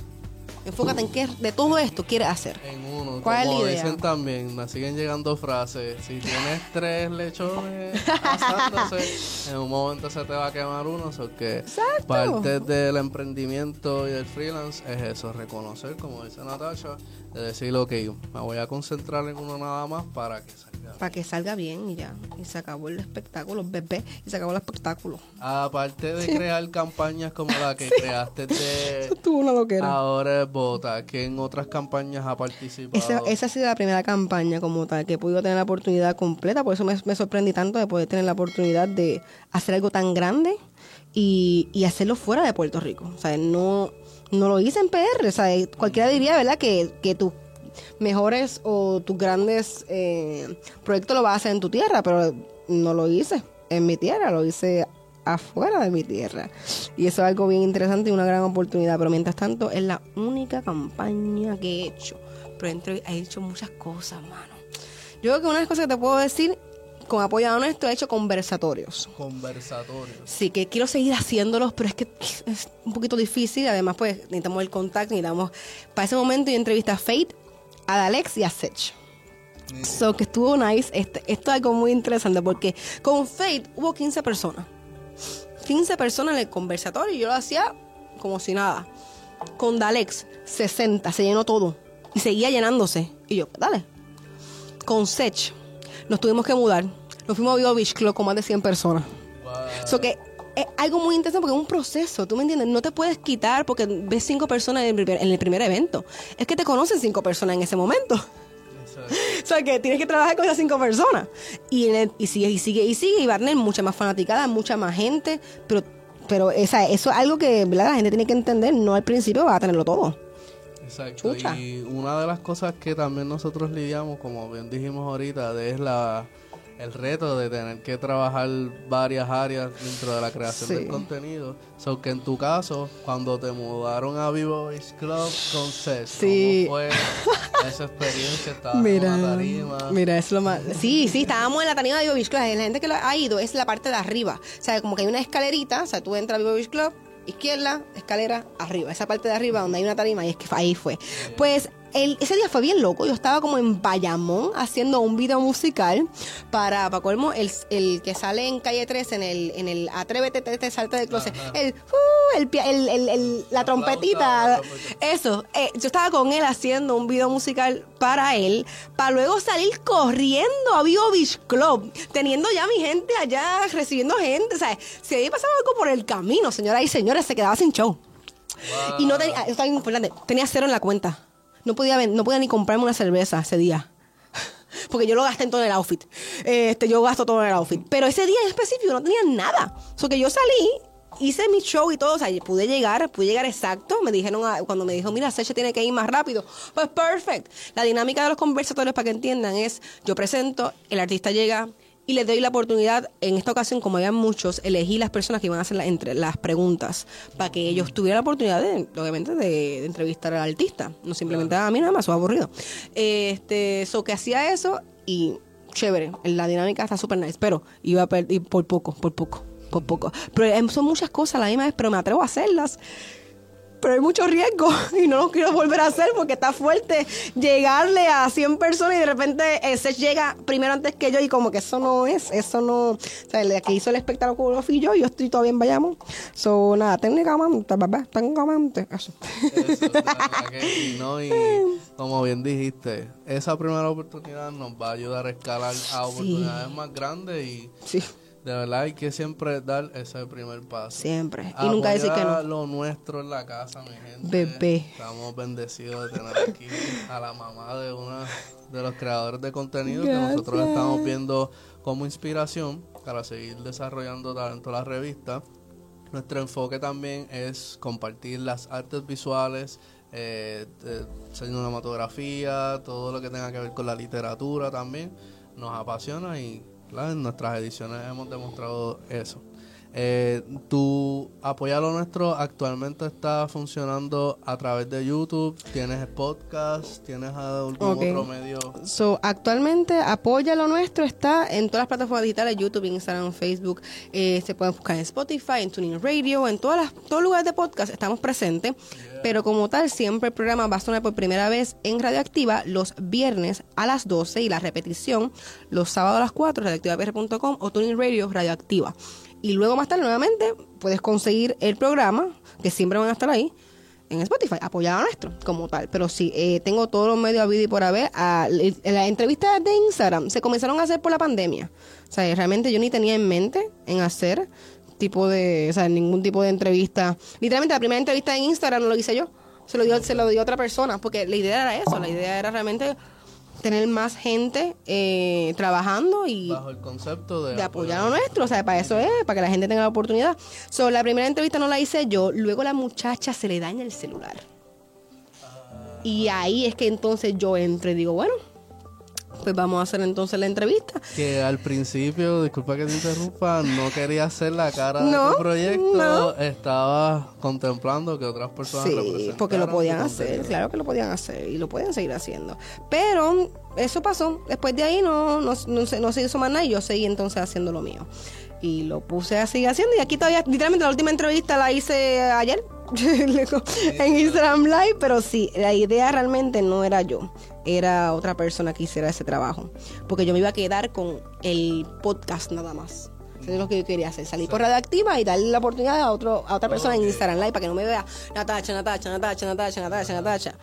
enfócate en qué de todo esto quieres hacer. En uno, ¿Cuál como idea? dicen también, me siguen llegando frases. Si tienes tres lechones asándose, en un momento se te va a quemar uno. So que Exacto. parte del emprendimiento y del freelance es eso, reconocer, como dice Natasha, de decir, ok, me voy a concentrar en uno nada más para que salga. Para que salga bien y ya. Y se acabó el espectáculo, bebé. Y se acabó el espectáculo. Aparte de crear campañas como la que creaste de una. Ahora es Bota, que en otras campañas ha participado. Esa, esa ha sido la primera campaña como tal, que he podido tener la oportunidad completa, por eso me, me sorprendí tanto de poder tener la oportunidad de hacer algo tan grande y, y hacerlo fuera de Puerto Rico. O sea, no, no lo hice en PR. O sea, cualquiera diría, ¿verdad?, que, que tus mejores o tus grandes eh, proyectos lo vas a hacer en tu tierra, pero no lo hice en mi tierra, lo hice afuera de mi tierra. Y eso es algo bien interesante y una gran oportunidad. Pero mientras tanto, es la única campaña que he hecho. Pero dentro he hecho muchas cosas, mano. Yo creo que una de las cosas que te puedo decir, con apoyo a nuestro, he hecho conversatorios. Conversatorios. Sí, que quiero seguir haciéndolos, pero es que es un poquito difícil. Además, pues necesitamos el contacto, necesitamos. Para ese momento yo entrevisté a Fate, a Alex y a Sech. So que estuvo nice. Este, esto es algo muy interesante porque con Fate hubo 15 personas. 15 personas en el conversatorio y yo lo hacía como si nada. Con Dalex, 60, se llenó todo. Y seguía llenándose. Y yo, dale. Con Sech, nos tuvimos que mudar. Nos fuimos a Vivo Beach Club con más de 100 personas. Wow. So que es algo muy interesante porque es un proceso, ¿tú me entiendes? No te puedes quitar porque ves cinco personas en el primer, en el primer evento. Es que te conocen cinco personas en ese momento. Es. O sea, que tienes que trabajar con esas cinco personas. Y, en el- y sigue, y sigue, y sigue, y va a tener mucha más fanaticada, mucha más gente, pero pero esa, eso es algo que ¿verdad? la gente tiene que entender, no al principio va a tenerlo todo. Exacto. Chucha. Y una de las cosas que también nosotros lidiamos, como bien dijimos ahorita, es la el reto de tener que trabajar varias áreas dentro de la creación Sí. del contenido. So que en tu caso, cuando te mudaron a Vivo Beach Club con Sí. ¿cómo fue esa experiencia? Estabas Mira, en una tarima. mira, es lo más. Sí, sí, estábamos en la tarima de Vivo Beach Club. La gente que lo ha ido es la parte de arriba. O sea, como que hay una escalerita. O sea, tú entras a Vivo Beach Club, izquierda, escalera, arriba. Esa parte de arriba donde hay una tarima y es que ahí fue. Pues el, ese día fue bien loco. Yo estaba como en Bayamón haciendo un video musical para, para colmo, el, el que sale en calle 3 en el, en el Atrévete, te, te salta del closet. El, uh, el, el- el- el- la La trompetita. flauta, la trompetita. Eso, eh, yo estaba con él haciendo un video musical para él, para luego salir corriendo a Vivo Beach Club, teniendo ya mi gente allá, recibiendo gente. O sea, si ahí pasaba algo por el camino, señoras y señores, se quedaba sin show. Y no tenía, esto es importante, tenía cero en la cuenta. No podía, no podía ni comprarme una cerveza ese día. Porque yo lo gasté en todo el outfit. Este, yo gasto todo en el outfit. Pero ese día en específico no tenía nada. O sea, que yo salí, hice mi show y todo. O sea, pude llegar, pude llegar exacto. Me dijeron, a- cuando me dijo, mira, Seche tiene que ir más rápido. Pues perfect. La dinámica de los conversatorios, para que entiendan, es yo presento, el artista llega y les doy la oportunidad, en esta ocasión, como había muchos, elegí las personas que iban a hacer la- entre las preguntas para que ellos tuvieran la oportunidad, de, obviamente, de, de entrevistar al artista. No simplemente a mí nada más, o aburrido. Este, so que hacía eso y chévere, la dinámica está súper nice, pero iba a perder por poco, por poco, por poco. Pero em, son muchas cosas a la misma vez, pero me atrevo a hacerlas pero hay mucho riesgo y no lo quiero volver a hacer porque está fuerte llegarle a 100 personas y de repente ese llega primero antes que yo y como que eso no es, eso no, o sea, el que hizo el espectáculo fui yo y yo estoy todavía en Bayamón. So, nada, técnicamente, bebé, técnicamente, eso. Eso, de que sí, ¿no? Y como bien dijiste, esa primera oportunidad nos va a ayudar a escalar a oportunidades más grandes y Sí, de verdad hay que siempre dar ese primer paso. siempre. Y nunca decir que Apoyar no. lo nuestro en la casa, mi gente. Bebé. Estamos bendecidos de tener aquí a la mamá de una de los creadores de contenido que nosotros Gracias. estamos viendo como inspiración para seguir desarrollando talento la revista. Nuestro enfoque también es compartir las artes visuales, eh, de cinematografía, todo lo que tenga que ver con la literatura también. Nos apasiona y en nuestras ediciones hemos demostrado eso. Eh, tu apoyar lo nuestro actualmente está funcionando a través de YouTube. Tienes podcast, tienes algún Ok. otro medio. So, actualmente Apoya lo nuestro está en todas las plataformas digitales, YouTube, Instagram, Facebook, eh, se pueden buscar en Spotify, en Tuning Radio, en todas las, todos los lugares de podcast estamos presentes, pero como tal siempre el programa va a sonar por primera vez en Radioactiva los viernes a las 12 y la repetición los sábados a las 4, radioactivapr.com o Tuning Radio Radioactiva. Y luego más tarde nuevamente puedes conseguir el programa, que siempre van a estar ahí, en Spotify, apoyado a nuestro, como tal. Pero sí, eh, tengo todos los medios a vida y por haber. A, las entrevistas de Instagram se comenzaron a hacer por la pandemia. O sea, realmente yo ni tenía en mente en hacer tipo de, o sea, ningún tipo de entrevista. Literalmente la primera entrevista en Instagram no lo hice yo. Se lo dio, se lo dio otra persona, porque la idea era eso, la idea era realmente tener más gente eh, trabajando y Bajo el concepto de, de apoyar a nuestro, o sea, para eso es, para que la gente tenga la oportunidad. So, la primera entrevista no la hice yo, luego la muchacha se le daña el celular. Y ahí es que entonces yo entro y digo, bueno, pues vamos a hacer entonces la entrevista. Que al principio, disculpa que te interrumpa, no quería hacer la cara de tu proyecto. no. Estaba contemplando que otras personas Sí, porque lo podían hacer, claro que lo podían hacer y lo pueden seguir haciendo. Pero eso pasó, después de ahí no, no, no, se, no se hizo más nada y yo seguí entonces haciendo lo mío. Y lo puse a seguir haciendo y aquí todavía, literalmente la última entrevista la hice ayer en Instagram Live, pero sí, la idea realmente no era yo, era otra persona que hiciera ese trabajo, porque yo me iba a quedar con el podcast nada más. Eso es lo que yo quería hacer, salir por radioactiva y darle la oportunidad a, otro, a otra persona en Instagram Live para que no me vea Natacha, Natacha, Natacha, Natacha, Natacha, Natacha.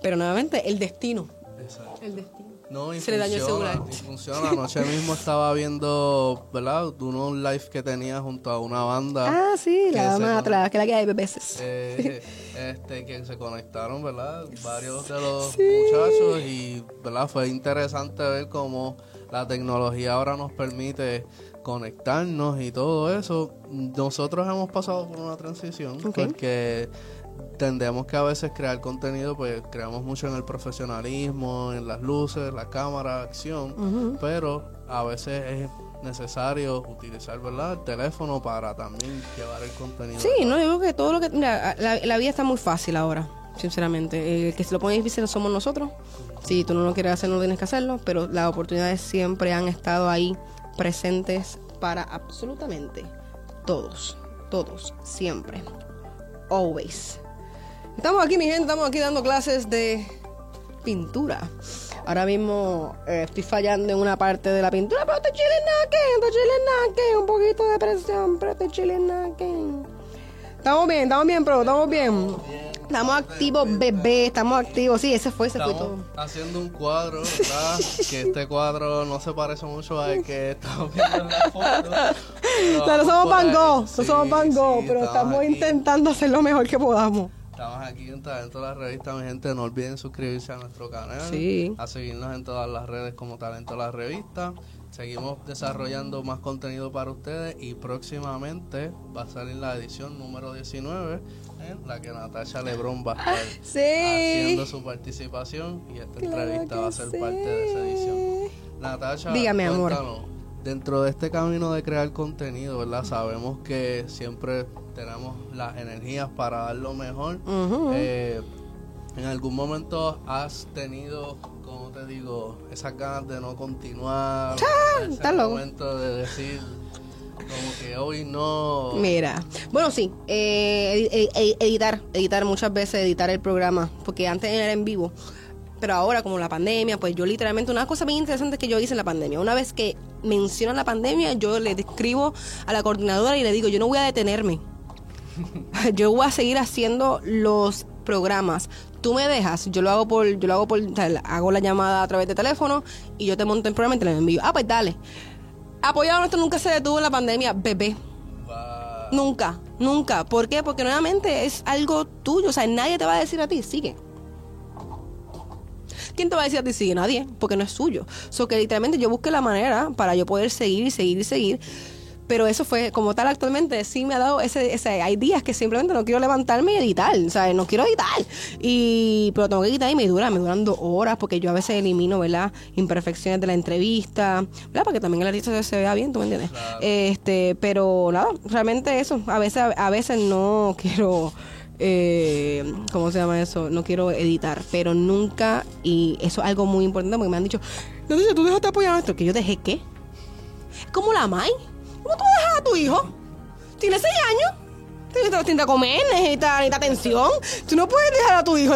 Pero nuevamente, el destino. Exacto. El destino. No, y Se le dañó el funciona, celular. y funciona. Anoche mismo estaba viendo, ¿verdad? De unos live que tenía junto a una banda. Ah, sí, la más atrás, que la que hay veces. eh, este, que se conectaron, ¿verdad? Varios de los muchachos y, ¿verdad? Fue interesante ver cómo la tecnología ahora nos permite conectarnos y todo eso. Nosotros hemos pasado por una transición porque tendemos que a veces crear contenido, pues creamos mucho en el profesionalismo, en las luces, la cámara, acción, pero a veces es necesario utilizar, ¿verdad? El teléfono para también llevar el contenido. Sí, no, yo creo que todo lo que... Mira, la, la vida está muy fácil ahora, sinceramente. Eh, El que se lo pone difícil somos nosotros. Si tú no lo quieres hacer, no tienes que hacerlo, pero las oportunidades siempre han estado ahí presentes para absolutamente todos, todos, siempre. Always. Estamos aquí, mi gente, estamos aquí dando clases de pintura. Ahora mismo eh, estoy fallando en una parte de la pintura, pero estoy chilling estoy chilling un poquito de presión, pero estoy chilling Estamos bien, estamos bien, pero estamos bien. Estamos activos, bebé, estamos activos. Sí, ese fue, ese fue todo. Estamos haciendo un cuadro, ¿verdad? que este cuadro no se parece mucho al que estamos viendo en la foto. O sea, no vamos somos Van. Gogh, no Sí, somos Van Gogh, sí, pero estamos aquí. intentando hacer lo mejor que podamos. Estamos aquí en Talento La Revista, mi gente. No olviden suscribirse a nuestro canal. Sí. A seguirnos en todas las redes como Talento La Revista. Seguimos desarrollando más contenido para ustedes y próximamente va a salir la edición número 19 en la que Natasha Lebrón va a estar Sí. haciendo su participación y esta Claro entrevista va a ser sí. parte de esa edición. Natasha, Dígame, amor. Dentro de este camino de crear contenido, ¿verdad? Sabemos que siempre tenemos las energías para dar lo mejor. Eh, ¿En algún momento has tenido, como te digo, esas ganas de no continuar? ese momento de decir, como que hoy no... Mira, bueno, sí, eh, editar, editar muchas veces, editar el programa, porque antes era en vivo pero ahora como la pandemia, pues yo literalmente, una cosa bien interesante que yo hice en la pandemia, una vez que mencionan la pandemia, yo le escribo a la coordinadora y le digo, yo no voy a detenerme, yo voy a seguir haciendo los programas. Tú me dejas, yo lo hago por, yo lo hago por, hago la llamada a través de teléfono y yo te monto el programa y te lo envío. Ah, pues dale. Apoyado nuestro nunca se detuvo en la pandemia, bebé. Nunca, nunca. ¿Por qué? Porque nuevamente es algo tuyo, o sea, nadie te va a decir a ti, sigue. ¿Quién te va a decir a ti sigue? Nadie, porque no es suyo. So que literalmente yo busqué la manera para yo poder seguir y seguir y seguir. Pero eso fue, como tal, actualmente sí me ha dado ese, ese. Hay días que simplemente no quiero levantarme y editar, o sea, no quiero editar. Y, pero tengo que editar y me dura, me duran dos horas, porque yo a veces elimino, ¿verdad? Imperfecciones de la entrevista, ¿verdad? Para que también el artista se vea bien, ¿tú me entiendes? Este, pero nada, realmente eso. A veces, a veces no quiero eh, ¿cómo se llama eso? No quiero editar, pero nunca, y eso es algo muy importante porque me han dicho, no sé, tú dejaste apoyar a esto, que yo dejé qué? ¿Cómo la Mai? ¿Cómo tú dejas a tu hijo? Tiene seis años, necesita comer, necesita, atención, tú no puedes dejar a tu hijo.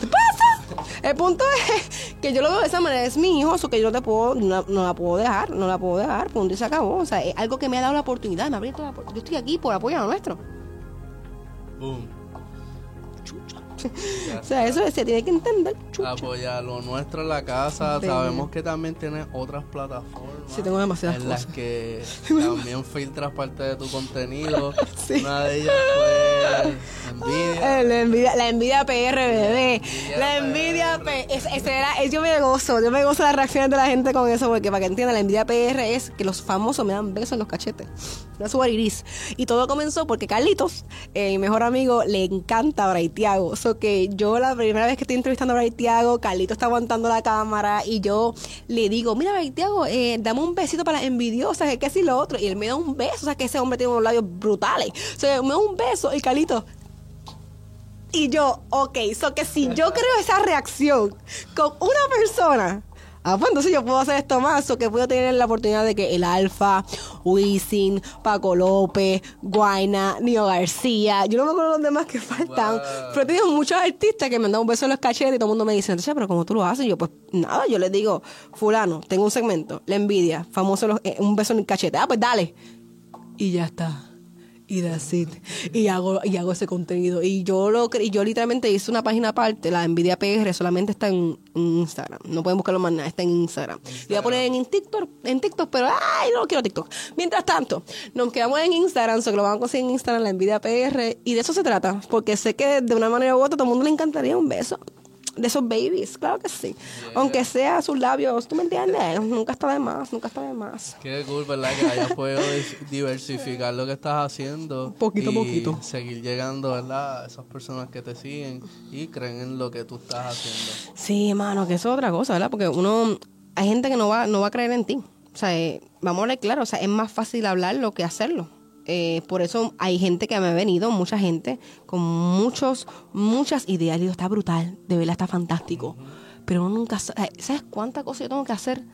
¿Qué pasa? El punto es que yo lo veo de esa manera, es mi hijo, eso que yo te puedo, no, la puedo dejar, no la puedo dejar, punto y se acabó. O sea, es algo que me ha dado la oportunidad, me ha abierto la Yo estoy aquí por apoyar a nuestro. Boom. o sea, eso se tiene que entender. Apoya lo nuestro en la casa. Sabemos que también tienes otras plataformas. Sí, tengo demasiadas En las que también filtras parte de tu contenido. Una de ellas fue Envidia. la envidia. La envidia PR, bebé. La envidia PR. Es, yo me gozo. Yo me gozo las reacciones de la gente con eso. Porque para que entiendan, la envidia PR es que los famosos me dan besos en los cachetes. Es iris. Y todo comenzó porque Carlitos, eh, mi mejor amigo, le encanta a Braithiago. So que yo la primera vez que estoy entrevistando a Braithiago, Carlitos está aguantando la cámara y yo le digo, mira Braithiago, eh, dame un besito para las envidiosas, que y lo otro. Y él me da un beso, o sea que ese hombre tiene unos labios brutales. O sea, me da un beso y Carlitos, y yo, ok, so que si yo creo esa reacción con una persona, ah, pues entonces yo puedo hacer esto más, o que puedo tener la oportunidad de que el Alfa, Wisin, Paco López, Guaina, Nio García, yo no me acuerdo los demás que faltan, pero he tenido muchos artistas que me han dado un beso en los cachetes y todo el mundo me dice, entonces, pero ¿cómo tú lo haces? Y yo, pues nada, yo les digo, fulano, tengo un segmento, la envidia, famoso eh, un beso en el cachete, ah, pues dale. Y ya está y decir y hago y hago ese contenido. Y yo lo y yo literalmente hice una página aparte la Nvidia PR solamente está en, Instagram. No pueden buscarlo más nada está en Instagram, voy a poner en TikTok en TikTok pero ay no quiero TikTok. Mientras tanto nos quedamos en Instagram so que lo vamos a conseguir en Instagram la Nvidia PR y de eso se trata porque sé que de una manera u otra todo el mundo le encantaría un beso de esos babies, claro que sí. Aunque sea sus labios, ¿tú me entiendes? Nunca está de más, nunca está de más. Qué cool, ¿verdad? Que hayas podido diversificar lo que estás haciendo. Poquito a poquito. Seguir llegando, ¿verdad? A esas personas que te siguen y creen en lo que tú estás haciendo. Sí, hermano, que eso es otra cosa, ¿verdad? Porque uno, hay gente que no va, no va a creer en ti. O sea, eh, vamos a ver claro, o sea, es más fácil hablarlo que hacerlo. Eh, por eso hay gente que me ha venido, mucha gente, con muchos, muchas ideas. digo, está brutal, de verdad está fantástico. Pero nunca, eh, ¿sabes cuánta cosa yo tengo que hacer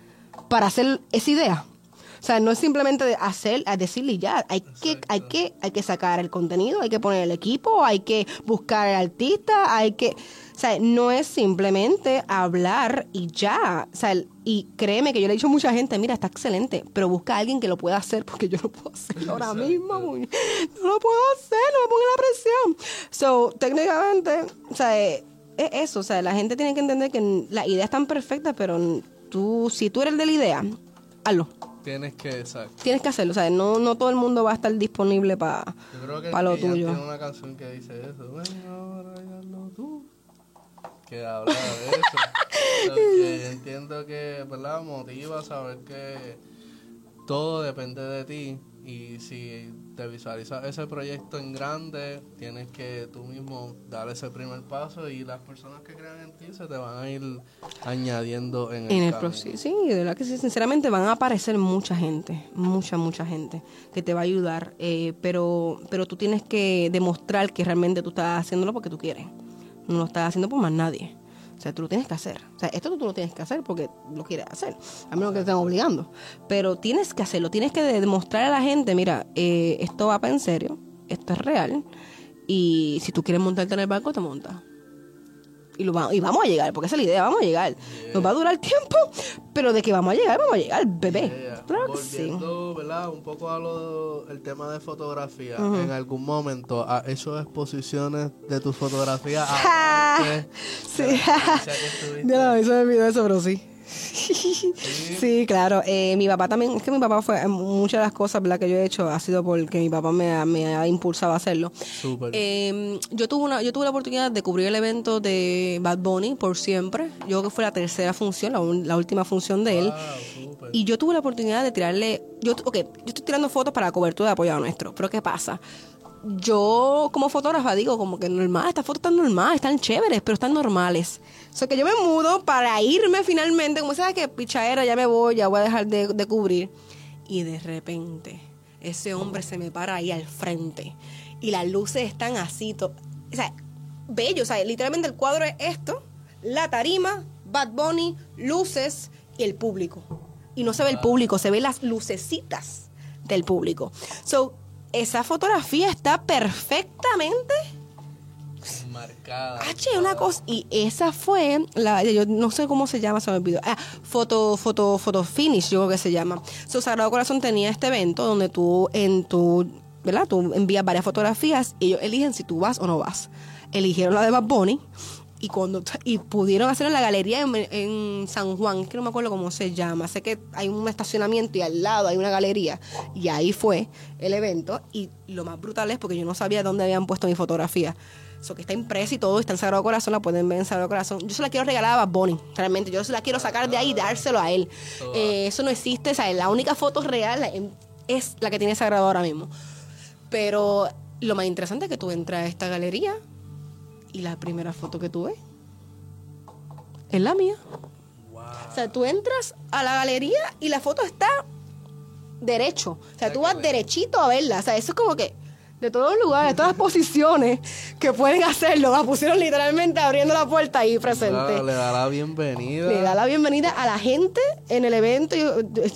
para hacer esa idea? O sea, no es simplemente hacer, decirle ya, hay que, hay que, hay que sacar el contenido, hay que poner el equipo, hay que buscar al artista, hay que, o sea, no es simplemente hablar y ya. O sea, y créeme que yo le he dicho a mucha gente, mira, está excelente, pero busca a alguien que lo pueda hacer porque yo no puedo hacerlo ahora mismo. No lo puedo hacer, no me pongo la presión. So, técnicamente, o sea, es eso, o sea, la gente tiene que entender que la idea es tan perfecta, pero tú, si tú eres el de la idea, hazlo. Tienes que, Tienes que hacerlo, o sea, no, no todo el mundo va a estar disponible para lo tuyo. Tiene una canción que dice eso. Bueno, ahora tú. Que habla de eso. entiendo que, ¿verdad? Motiva saber que todo depende de ti y si te visualizas ese proyecto en grande, tienes que tú mismo dar ese primer paso y las personas que crean en ti se te van a ir añadiendo en el, En el proceso, sí, de verdad que sí, sinceramente van a aparecer mucha gente, mucha, mucha gente que te va a ayudar, eh, pero, pero tú tienes que demostrar que realmente tú estás haciéndolo porque tú quieres, no lo estás haciendo por más nadie. O sea, tú lo tienes que hacer. O sea, esto tú lo tienes que hacer porque lo quieres hacer, a menos que te estén obligando. Pero tienes que hacerlo, tienes que demostrar a la gente, mira, eh, esto va para en serio, esto es real, y si tú quieres montarte en el barco, te montas. Y, lo va- y vamos a llegar, porque esa es la idea, vamos a llegar. Nos va a durar tiempo, pero de que vamos a llegar, vamos a llegar, bebé. Yeah. Claro que sí. Volviendo, ¿verdad? Un poco a lo el tema de fotografía. En algún momento has hecho exposiciones de tus fotografías Sí. de? No, eso me olvidó eso, pero sí. Sí, claro. Eh, mi papá también, es que mi papá fue, muchas de las cosas ¿verdad? que yo he hecho ha sido porque mi papá me, ha- me ha impulsado a hacerlo. Súper. Eh, yo tuve una, yo tuve la oportunidad de cubrir el evento de Bad Bunny por siempre. Yo creo que fue la tercera función, la, un- la última función de él. Wow. Y yo tuve la oportunidad de tirarle. Yo, ok, yo estoy tirando fotos para la cobertura de apoyo nuestro. Pero ¿qué pasa? Yo, como fotógrafa, digo como que normal, estas fotos están normales, están chéveres, pero están normales. O sea, que yo me mudo para irme finalmente, como sabes que pichadera, ya me voy, ya voy a dejar de, de cubrir. Y de repente, ese hombre se me para ahí al frente. Y las luces están así, to- o sea, bello. O sea, literalmente el cuadro es esto, la tarima, Bad Bunny, luces y el público. Y no se ve el público, se ve las lucecitas del público. So, esa fotografía está perfectamente Marcada. H, una cosa. Y esa fue la, yo no sé cómo se llama, se me olvidó. Ah, foto, foto, foto finish, yo creo que se llama. So, Sagrado Corazón tenía este evento donde tú en tu, ¿verdad? Tú envías varias fotografías y ellos eligen si tú vas o no vas. Eligieron la de Bad Bunny y cuando y pudieron hacer en la galería en, en San Juan, que no me acuerdo cómo se llama. Sé que hay un estacionamiento y al lado hay una galería y ahí fue el evento y lo más brutal es porque yo no sabía dónde habían puesto mi fotografía. Eso que está impresa y todo, está en Sagrado Corazón, la pueden ver en Sagrado Corazón. Yo se la quiero regalar a Bunny, realmente. Yo se la quiero sacar de ahí y dárselo a él. Eh, eso no existe, o sea, la única foto real es la que tiene Sagrado ahora mismo. Pero lo más interesante es que tú entras a esta galería y la primera foto que tú ves es la mía. Wow. O sea, tú entras a la galería y la foto está derecho. O sea, tú vas derechito a verla. O sea, eso es como que de todos los lugares, de todas las posiciones que pueden hacerlo, la pusieron literalmente abriendo la puerta ahí presente. Claro, le da la bienvenida. Le da la bienvenida a la gente en el evento.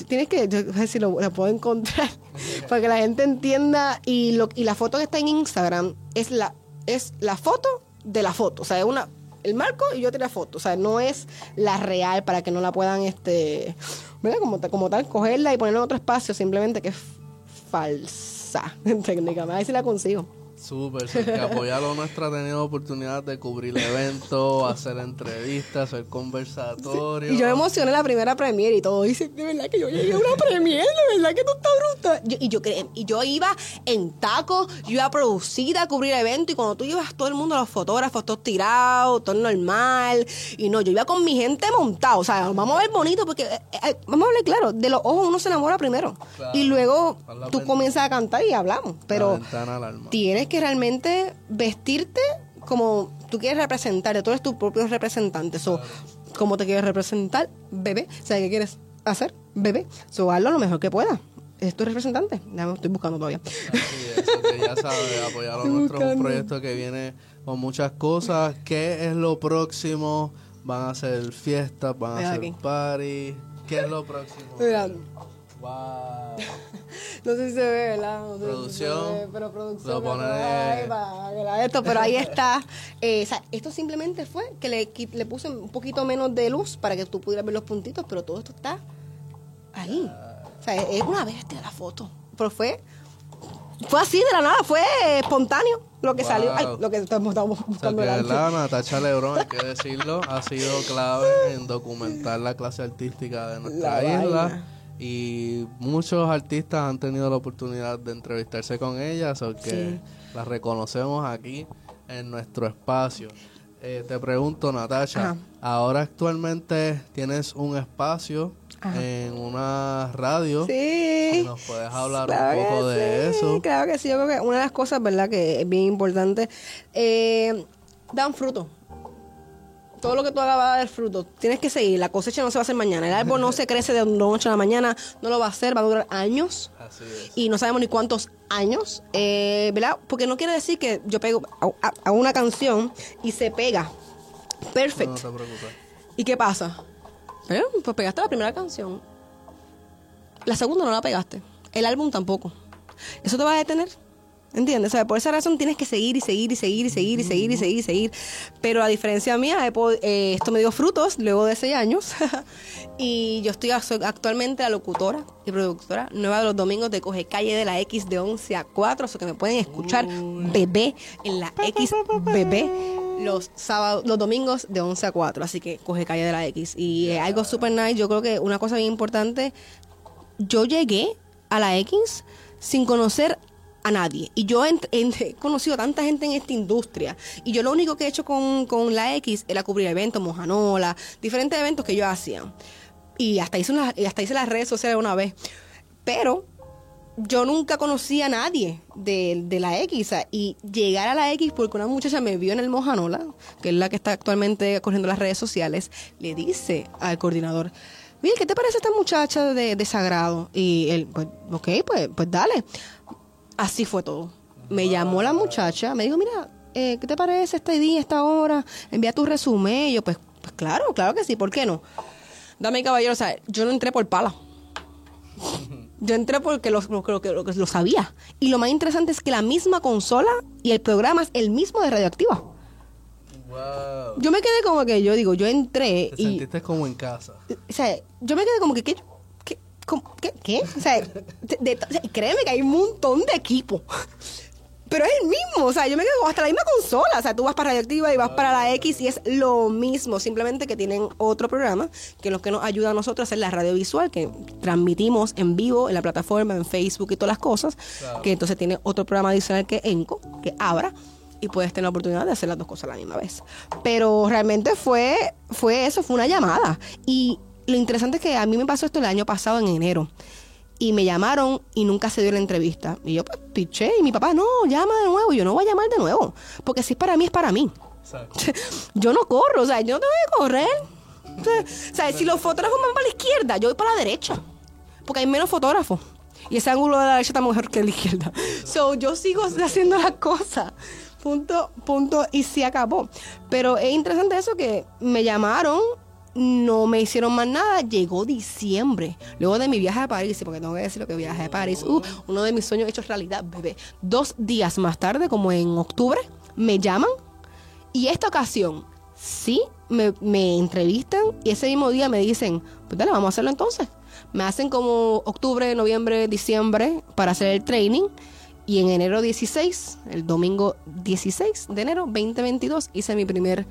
Tienes que, yo, a ver si lo, lo puedo encontrar, para que la gente entienda. Y, lo, y la foto que está en Instagram es la, es la foto de la foto. O sea, es una, el marco y yo tiré foto. O sea, no es la real para que no la puedan, este, ¿verdad? Como, como tal, cogerla y ponerla en otro espacio, simplemente que es falsa, técnicamente. A ver si la consigo. Súper, que apoyarlo nuestro ha tenido oportunidad de cubrir eventos, hacer entrevistas, hacer conversatorios. Y yo me emocioné la primera premiere y todo. Dice, de verdad que yo llegué a una premiere, de verdad que tú estás bruta. Yo- y, yo, y yo iba en tacos, yo iba producida a cubrir el evento y cuando tú ibas todo el mundo, los fotógrafos, todos tirados, todo normal. Y no, yo iba con mi gente montada. O sea, vamos a ver bonito porque, eh, eh, vamos a hablar claro, de los ojos uno se enamora primero. Claro. Y luego tú comienzas a cantar y hablamos. La Pero tienes que realmente vestirte como tú quieres representarte. Tú eres tu propio representante. So, ¿Cómo te quieres representar? Bebé. ¿Sabes qué quieres hacer? Bebé. So, hazlo lo mejor que puedas. Es tu representante. Ya me estoy buscando todavía. Así es, que ya sabes, apoyar a nuestro un proyecto que viene con muchas cosas. ¿Qué es lo próximo? Van a hacer fiestas, van a hacer party. ¿Qué es lo próximo? Mira, Wow. No sé si se ve, ¿verdad? No sé si se Producción. ve, pero producción. Lo pone- que la- esto, pero ahí está. Eh, o sea, esto simplemente fue que le, le puse un poquito menos de luz para que tú pudieras ver los puntitos, pero todo esto está ahí. O sea, es una bestia la foto. Pero fue, fue así de la nada, fue espontáneo lo que Wow. salió. Ay, lo que estamos, estamos O sea, que buscando verdad, Natacha Lebrón, hay que decirlo, ha sido clave en documentar la clase artística de nuestra La isla. vaina. Y muchos artistas han tenido la oportunidad de entrevistarse con ella, o que Sí. la reconocemos aquí en nuestro espacio. eh, te pregunto, Natasha, Ajá. ahora actualmente tienes un espacio Ajá. en una radio. Sí. ¿Nos puedes hablar Claro un poco de sí, eso? Claro que sí, yo creo que una de las cosas, ¿verdad?, que es bien importante, eh, dan fruto. Todo lo que tú hagas va a dar fruto. Tienes que seguir. La cosecha no se va a hacer mañana. El árbol no se crece de noche a la mañana. No lo va a hacer. Va a durar años. Así es. Y no sabemos ni cuántos años. eh, ¿Verdad? Porque no quiere decir que yo pego a, a- a una canción y se pega. No Perfecto. te preocupes. ¿Y qué pasa? Pero, pues pegaste la primera canción. La segunda no la pegaste. El álbum tampoco. ¿Eso te va a detener? ¿Entiendes? O sea, por esa razón tienes que seguir y seguir y seguir y seguir y seguir y seguir y seguir. Pero a diferencia mía, eh, esto me dio frutos luego de seis años. y yo estoy actualmente la locutora y productora nueva de los domingos de Coge Calle de la X de 11 a 4. O sea, que me pueden escuchar bebé en la X bebé los sábados, los domingos de 11 a 4. Así que Coge Calle de la X. Y eh, algo super nice. Yo creo que una cosa bien importante yo llegué a la X sin conocer a nadie. Y yo he conocido tanta gente en esta industria. Y yo lo único que he hecho con, con la X era cubrir eventos, Mojanola, diferentes eventos que yo hacía. Y hasta hice, hasta hice las redes sociales una vez. Pero yo nunca conocí a nadie de, de la X. Y llegar a la X porque una muchacha me vio en el Mojanola, que es la que está actualmente corriendo las redes sociales, le dice al coordinador, mire, ¿qué te parece esta muchacha de, de Sagrado? Y él, pues, ok, pues, pues dale. Así fue todo. Me llamó la muchacha, me dijo, mira, eh, ¿qué te parece este día, esta hora? Envía tu resumen. Y yo, pues, pues claro, claro que sí, ¿por qué no? Dame, caballero, o sea, yo no entré por pala. Yo entré porque lo, lo- lo- lo- sabía. Y lo más interesante es que la misma consola y el programa es el mismo de Radioactiva. Wow. Yo me quedé como que, yo digo, yo entré Te y... sentiste como en casa. O sea, yo me quedé como que, ¿qué? ¿Cómo? ¿Qué? ¿Qué? O sea, de- de- créeme que hay un montón de equipo. Pero es el mismo, o sea, yo me quedo hasta la misma consola. O sea, tú vas para Radioactiva y vas para la X y es lo mismo. Simplemente que tienen otro programa que es lo que nos ayuda a nosotros a hacer la radio visual, que transmitimos en vivo en la plataforma, en Facebook y todas las cosas. Claro. Que entonces tiene otro programa adicional que Enco, que abra y puedes tener la oportunidad de hacer las dos cosas a la misma vez. Pero realmente fue, fue eso, fue una llamada. Y lo interesante es que a mí me pasó esto el año pasado, en enero. Y me llamaron y nunca se dio la entrevista. Y yo, pues, piché. Y mi papá, no, llama de nuevo. Y yo, no voy a llamar de nuevo. Porque si es para mí, es para mí. Yo no corro, o sea, yo no tengo que correr. O sea, o sea, si los fotógrafos van para la izquierda, yo voy para la derecha. Porque hay menos fotógrafos. Y ese ángulo de la derecha está mejor que el de la izquierda. So, yo sigo haciendo las cosas. Punto, punto, y se acabó. Pero es interesante eso que me llamaron, no me hicieron más nada. Llegó diciembre, luego de mi viaje a París, porque tengo que decir lo que viaje a París, uh, uno de mis sueños hechos realidad, bebé. Dos días más tarde, como en octubre, me llaman y esta ocasión, sí, me, me entrevistan y ese mismo día me dicen, pues dale, vamos a hacerlo entonces. Me hacen como octubre, noviembre, diciembre para hacer el training. Y en enero 16, el domingo 16 de enero 2022, hice mi primer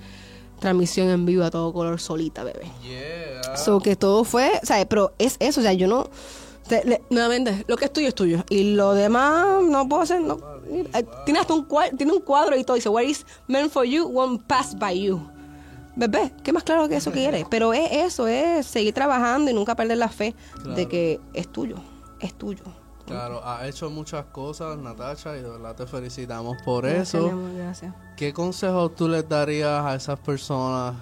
transmisión en vivo a todo color solita, bebé. Yeah. So que todo fue, o sea, pero es eso, o sea, yo no. te- le- nuevamente, lo que es tuyo es tuyo. Y lo demás no puedo hacer, no. Eh, Tiene hasta un cuadro, tiene un cuadro y todo. Dice, What is meant for you won't pass by you. Bebé, ¿qué más claro que eso quieres? Pero es eso, es seguir trabajando y nunca perder la fe de que es tuyo, es tuyo. Claro, has hecho muchas cosas, Natacha, y de verdad te felicitamos por Gracias, eso. amor, gracias. ¿Qué consejos tú les darías a esas personas?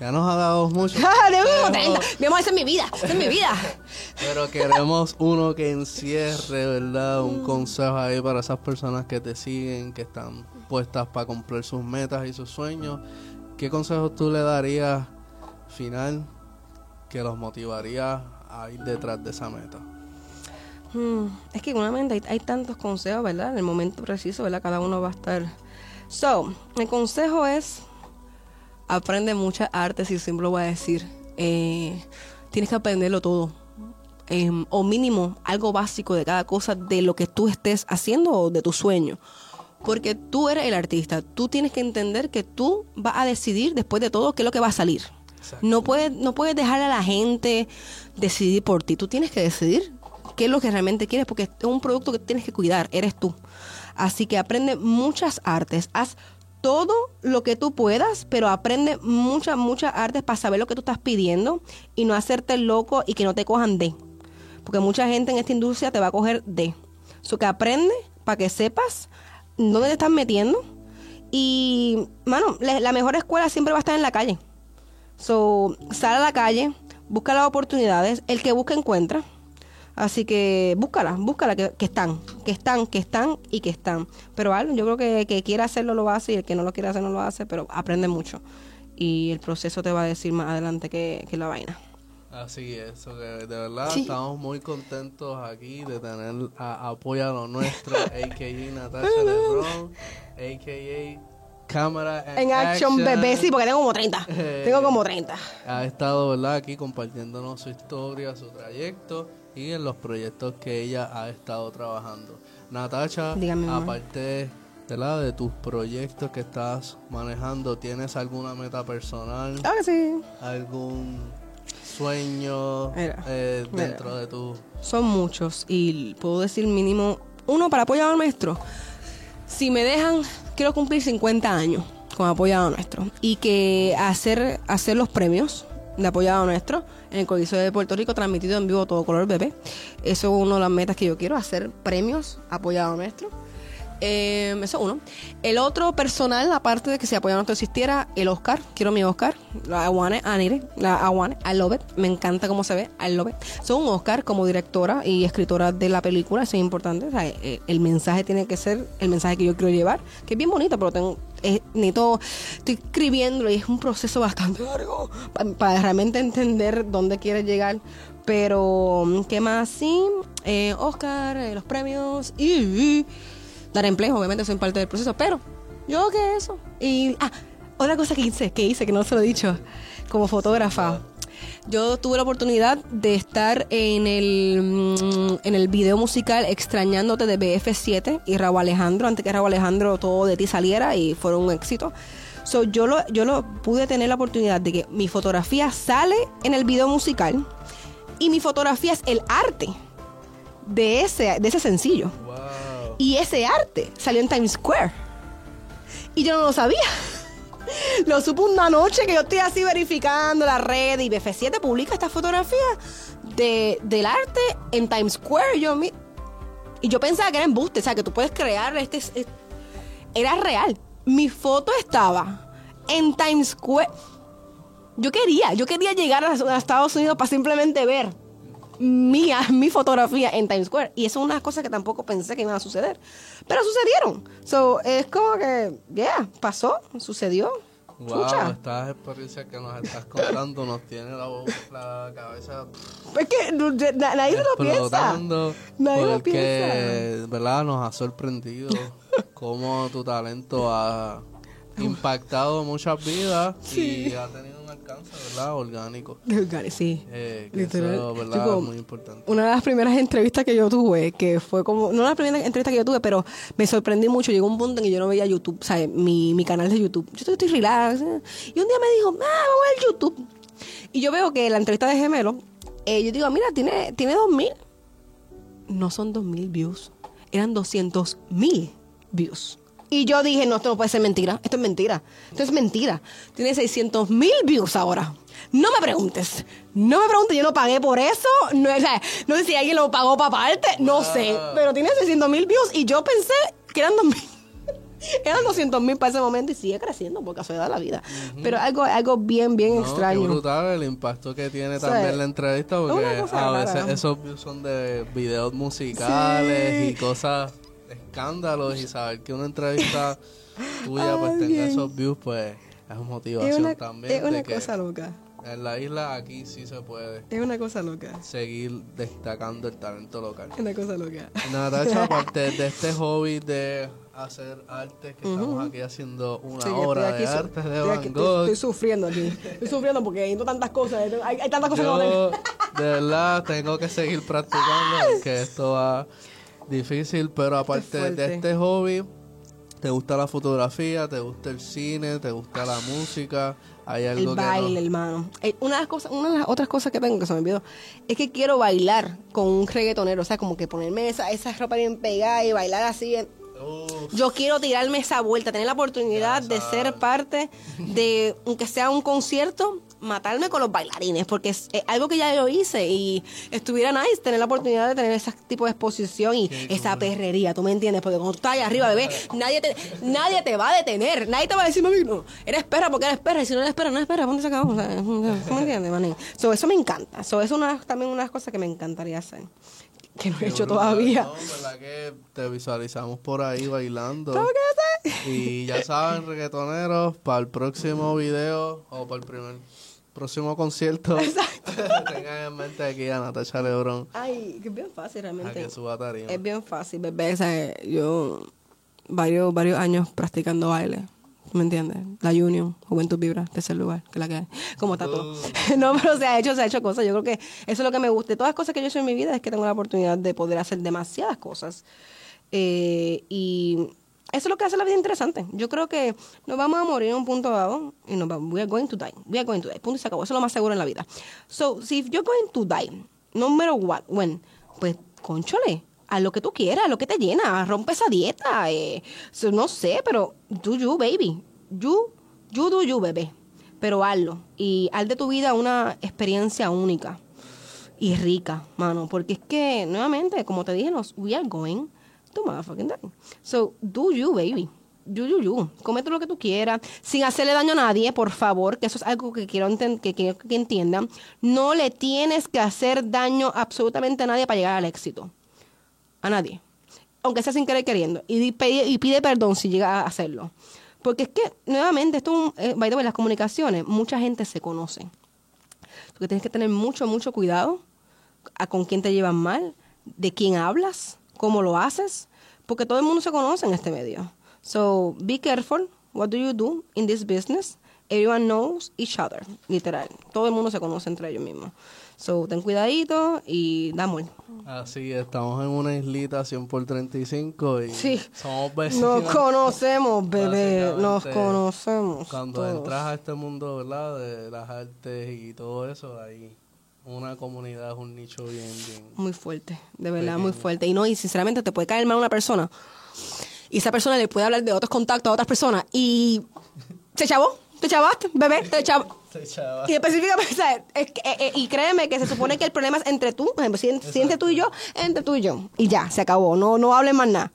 Ya nos ha dado mucho. ¡Ah! Mi amor, esa es mi vida, esa es mi vida. Pero queremos uno que encierre, ¿verdad? Un consejo ahí para esas personas que te siguen, que están puestas para cumplir sus metas y sus sueños. ¿Qué consejos tú le darías final que los motivaría a ir detrás de esa meta? Hmm, es que igualmente hay, hay tantos consejos, ¿verdad? En el momento preciso, ¿verdad? Cada uno va a estar. So, el consejo es: aprende muchas artes y siempre lo voy a decir. eh, tienes que aprenderlo todo. Em, o mínimo, algo básico de cada cosa de lo que tú estés haciendo o de tu sueño. Porque tú eres el artista. Tú tienes que entender que tú vas a decidir después de todo qué es lo que va a salir. Exacto. No puedes, no puedes dejar a la gente decidir por ti. Tú tienes que decidir qué es lo que realmente quieres, porque es un producto que tienes que cuidar, eres tú. Así que aprende muchas artes, haz todo lo que tú puedas, pero aprende muchas, muchas artes para saber lo que tú estás pidiendo y no hacerte loco y que no te cojan de. Porque mucha gente en esta industria te va a coger de. Eso que aprende para que sepas dónde te estás metiendo. Y, mano, la, mejor escuela siempre va a estar en la calle. So, sal a la calle, busca las oportunidades. El que busca encuentra. Así que búscala, búscala, que, que están, que están, que están y que están. Pero algo, yo creo que el que quiera hacerlo lo hace y el que no lo quiere hacer no lo hace, pero aprende mucho. Y el proceso te va a decir más adelante que, que la vaina. Así es, de verdad Sí. estamos muy contentos aquí de tener a, apoyo a lo nuestro, a.k.a. Natasha Lebron, a.k.a. Cámara En action, bebé, sí, porque tengo como 30. Eh. Tengo como 30. Ha estado, ¿verdad? Aquí compartiéndonos su historia, su trayecto y en los proyectos que ella ha estado trabajando. Natacha, Dígame, aparte ¿verdad? de tus proyectos que estás manejando, ¿tienes alguna meta personal? Claro que sí. algún sueño Mira, eh, mira. dentro de tu Son muchos y puedo decir mínimo uno para apoyado nuestro. Si me dejan, quiero cumplir 50 años con apoyado nuestro y que hacer hacer los premios de apoyado nuestro en el Coliseo de Puerto Rico transmitido en vivo todo color bebé. Eso es una de las metas que yo quiero, hacer premios apoyado nuestro. Eh, eso es uno. El otro personal, aparte de que si apoyado nuestro existiera, el Oscar. Quiero mi Oscar. La need it. La it, I love it. Me encanta cómo se ve. I love it. Soy un Oscar como directora y escritora de la película. Eso es importante. O sea, eh, el mensaje tiene que ser el mensaje que yo quiero llevar. Que es bien bonito, pero tengo, es, necesito, estoy escribiéndolo y es un proceso bastante largo pa- para, realmente entender dónde quiere llegar. Pero, ¿qué más? Sí, eh, Oscar, eh, los premios y dar empleo, obviamente soy parte del proceso, pero yo que eso. Y, ah, otra cosa que hice, que hice, que no se lo he dicho, como fotógrafa. Yo tuve la oportunidad de estar en el, mm, en el video musical Extrañándote de BF7 y Raúl Alejandro, antes que Raúl Alejandro todo de ti saliera y fuera un éxito. So, yo, lo, yo lo pude tener la oportunidad de que mi fotografía sale en el video musical y mi fotografía es el arte de ese, de ese sencillo. wow Y ese arte salió en Times Square. Y yo no lo sabía. Lo supe una noche que yo estoy así verificando la red y BF7 publica esta fotografía de, del arte en Times Square. Yo, y yo pensaba que era embuste, o sea, que tú puedes crear este... es- Era real. Mi foto estaba en Times Square. Yo quería, yo quería llegar a, a Estados Unidos para simplemente ver mía, mi fotografía en Times Square. Y eso es una cosa que tampoco pensé que iban a suceder. Pero sucedieron. So, es como que, yeah, pasó, sucedió. wow Chucha. estas experiencias que nos estás contando nos tiene la, la cabeza Es que na- nadie lo piensa. Nadie lo porque verdad nos ha sorprendido cómo tu talento ha impactado muchas vidas y ha tenido alcance verdad orgánico Sí. eh, que Literal. eso verdad Tipo, muy importante Una de las primeras entrevistas que yo tuve, que fue como, no la primera entrevista que yo tuve, pero me sorprendí mucho. Llegó un punto en que yo no veía YouTube, o sea, mi, mi canal de YouTube. Yo estoy, estoy relax. eh. Y un día me dijo, ah, vamos a ver YouTube. Y yo veo que la entrevista de Gemelo, eh, yo digo, mira, tiene, tiene dos mil. No son dos mil views, eran 200 mil views. Y yo dije, no, esto no puede ser mentira. Esto es mentira. Esto es mentira. Tiene 600 mil views ahora. No me preguntes. No me preguntes. Yo no pagué por eso. No, o sea, no sé si alguien lo pagó para parte. No sé. Pero tiene 600 mil views. Y yo pensé que eran 2 mil. Eran 200 mil para ese momento y sigue creciendo por casualidad de la vida. Pero algo, algo bien, bien No, extraño. Qué brutal el impacto que tiene O sea, también la entrevista, porque a veces rara. esos views son de videos musicales Sí. y cosas, escándalos, y saber que una entrevista tuya pues tenga esos views, pues es motivación Es una, también. es una de que cosa loca. en la isla aquí sí se puede Es una cosa loca. seguir destacando el talento local. Es una cosa loca. Natacha, aparte de este hobby de hacer arte, que estamos aquí haciendo una Sí, que obra estoy de arte de Van estoy- Gogh. Estoy sufriendo aquí. Estoy sufriendo porque hay tantas cosas. Hay, hay tantas cosas que no tengo. de verdad, tengo que seguir practicando porque esto va difícil, pero aparte de este hobby, ¿te gusta la fotografía? ¿Te gusta el cine? ¿Te gusta la música? ¿Hay El algo que baile, no? hermano. Eh, Una de, las cosas, una de las otras cosas que tengo que se me olvidó es que quiero bailar con un reggaetonero. O sea, como que ponerme esa, esa ropa bien pegada y bailar así. Uf, Yo quiero tirarme esa vuelta, tener la oportunidad de ser parte de, aunque sea un concierto, matarme con los bailarines, porque es, es algo que ya yo hice y estuviera nice tener la oportunidad de tener ese tipo de exposición y Qué esa cool. perrería, ¿tú me entiendes? Porque cuando tú estás ahí arriba, bebé, nadie te, nadie te va a detener, nadie te va a decir, mami, no, eres perra porque eres perra, y si no eres perra, no eres perra, ¿dónde se acabó? O sea, ¿Tú me entiendes, manín? So, eso me encanta, so, eso es una, también una de las cosas que me encantaría hacer, que no he hecho brutal, todavía. No, verdad que te visualizamos por ahí bailando. Y ya saben, reggaetoneros, para el próximo video o para el primer próximo concierto, tengan en mente aquí a Natasha Lebron Ay, que es bien fácil realmente. que suba tarima. Es bien fácil, bebé. O sea, yo varios, varios años practicando baile. ¿Me entiendes? La Union, Juventud Vibra, tercer lugar, que la que hay. Como está todo. no, pero se ha hecho, se ha hecho cosas. Yo creo que eso es lo que me gusta. Todas las cosas que yo he hecho en mi vida es que tengo la oportunidad de poder hacer demasiadas cosas. Eh, y eso es lo que hace la vida interesante. Yo creo que nos vamos a morir en un punto dado y nos vamos, we are going to die. We are going to die. Punto y se acabó. Eso es lo más seguro en la vida. So, si you're going to die, no matter what, when, pues, conchole, a lo que tú quieras, a lo que te llena, rompe esa dieta, eh, no sé, pero do you, baby. You, you do you, bebé. Pero hazlo. Y haz de tu vida una experiencia única y rica, mano. Porque es que, nuevamente, como te dije, nos, we are going to motherfucking die. So, do you, baby. Do you, you. Comete lo que tú quieras, sin hacerle daño a nadie, por favor, que eso es algo que quiero que, que entiendan. No le tienes que hacer daño absolutamente a nadie para llegar al éxito. A nadie. Aunque sea sin querer queriendo. Y, pide, y pide perdón si llega a hacerlo. Porque es que, nuevamente, esto, es un- eh, las comunicaciones, mucha gente se conoce. Tú que tienes que tener mucho, mucho cuidado con quién te llevan mal, de quién hablas, cómo lo haces, porque todo el mundo se conoce en este medio. So, be careful. What do you do in this business? Everyone knows each other, literal. Todo el mundo se conoce entre ellos mismos. So, ten cuidadito y da amor. Así, estamos en una islita 100 por 35 y Sí. somos vecinos. Nos conocemos, bebé. Nos conocemos. Cuando todos. entras a este mundo, ¿verdad? De las artes y todo eso, hay una comunidad, es un nicho bien, bien... Muy fuerte, de verdad, muy fuerte. Y no, y sinceramente te puede caer mal una persona. Y esa persona le puede hablar de otros contactos a otras personas. Y se chavó, te chavaste, bebé, te chavó. Y específicamente, ¿sabes? Es que, eh, eh, y créeme que se supone que el problema es entre tú, por ejemplo, si, en- si entre tú y yo, entre tú y yo. Y ya, se acabó, no, no hablen más nada.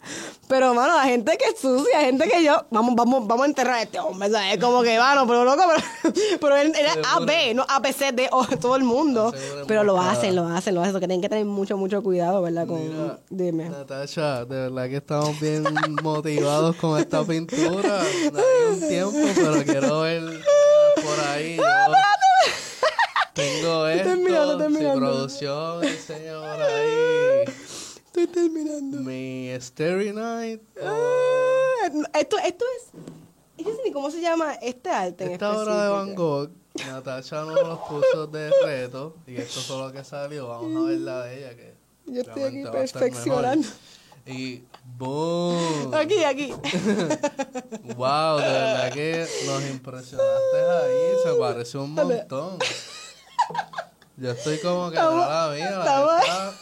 Pero, mano, la gente que es sucia, gente que yo, vamos, vamos, vamos a enterrar a este hombre, ¿sabes? Como que, mano, pero loco, pero, pero él era A, B, no A, B, C, D, O, todo el mundo. Seguro Pero lo hacen, lo hacen, lo hacen, que tienen que tener mucho, mucho cuidado, ¿verdad? Con, Mira, dime. Natasha, de verdad que estamos bien motivados con esta pintura. No hay un tiempo, pero quiero ver por ahí. Yo tengo esto, terminando, terminando. producción enseña por ahí Estoy terminando. mi Starry Night. Ah, esto, esto es. Yo no sé ni cómo se llama este arte. en Esta obra de Van específico. Gogh, Natasha nos los puso de reto y esto fue lo que salió. Vamos a ver la de ella que Yo estoy aquí perfeccionando. Y boom. Aquí, aquí. Wow, de verdad que nos impresionaste ahí, se parece un montón. Yo estoy como que no la mía, la neta,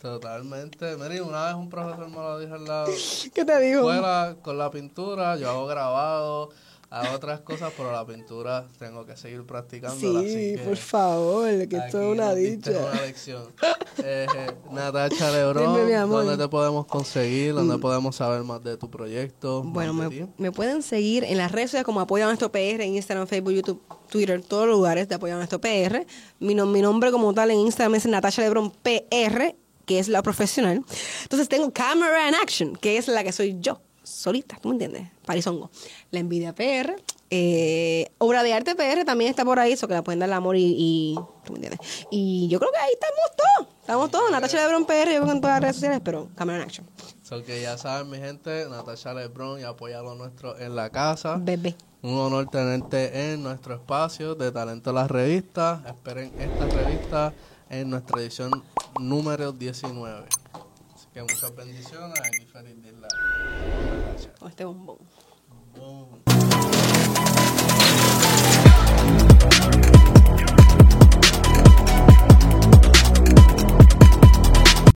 Totalmente. Mira, una vez un profesor me lo dijo en la ¿Qué te digo? escuela con la pintura, yo hago grabado, hago otras cosas, pero la pintura tengo que seguir practicándola. así Sí, por favor, que esto es una dicha. una lección. Eh, Natacha Dime, amor. ¿dónde te podemos conseguir? ¿Dónde podemos saber más de tu proyecto? Bueno, me, pueden seguir en las redes sociales como Apoya a Nuestro PR, en Instagram, Facebook, YouTube, Twitter, todos los lugares de Apoya a Nuestro PR. Mi, nom- mi nombre como tal en Instagram es Natasha Lebron PR, que es la profesional. Entonces tengo Camera in Action, que es la que soy yo, solita, ¿tú me entiendes? Parizongo. La Envidia PR. eh, obra de arte PR también está por ahí, eso que la pueden dar el amor y, y ¿tú me entiendes? Y yo creo que ahí estamos todos, estamos todos, Natasha Lebron PR, yo creo que en todas las redes sociales, pero Camera in Action, So que ya saben, mi gente, Natasha Lebron y apoya lo nuestro en la casa. bebé. Un honor tenerte en nuestro espacio de Talento la Revista. Esperen esta revista en nuestra edición número 19. Que muchas bendiciones. Aquí feliz de la. Con este bombón.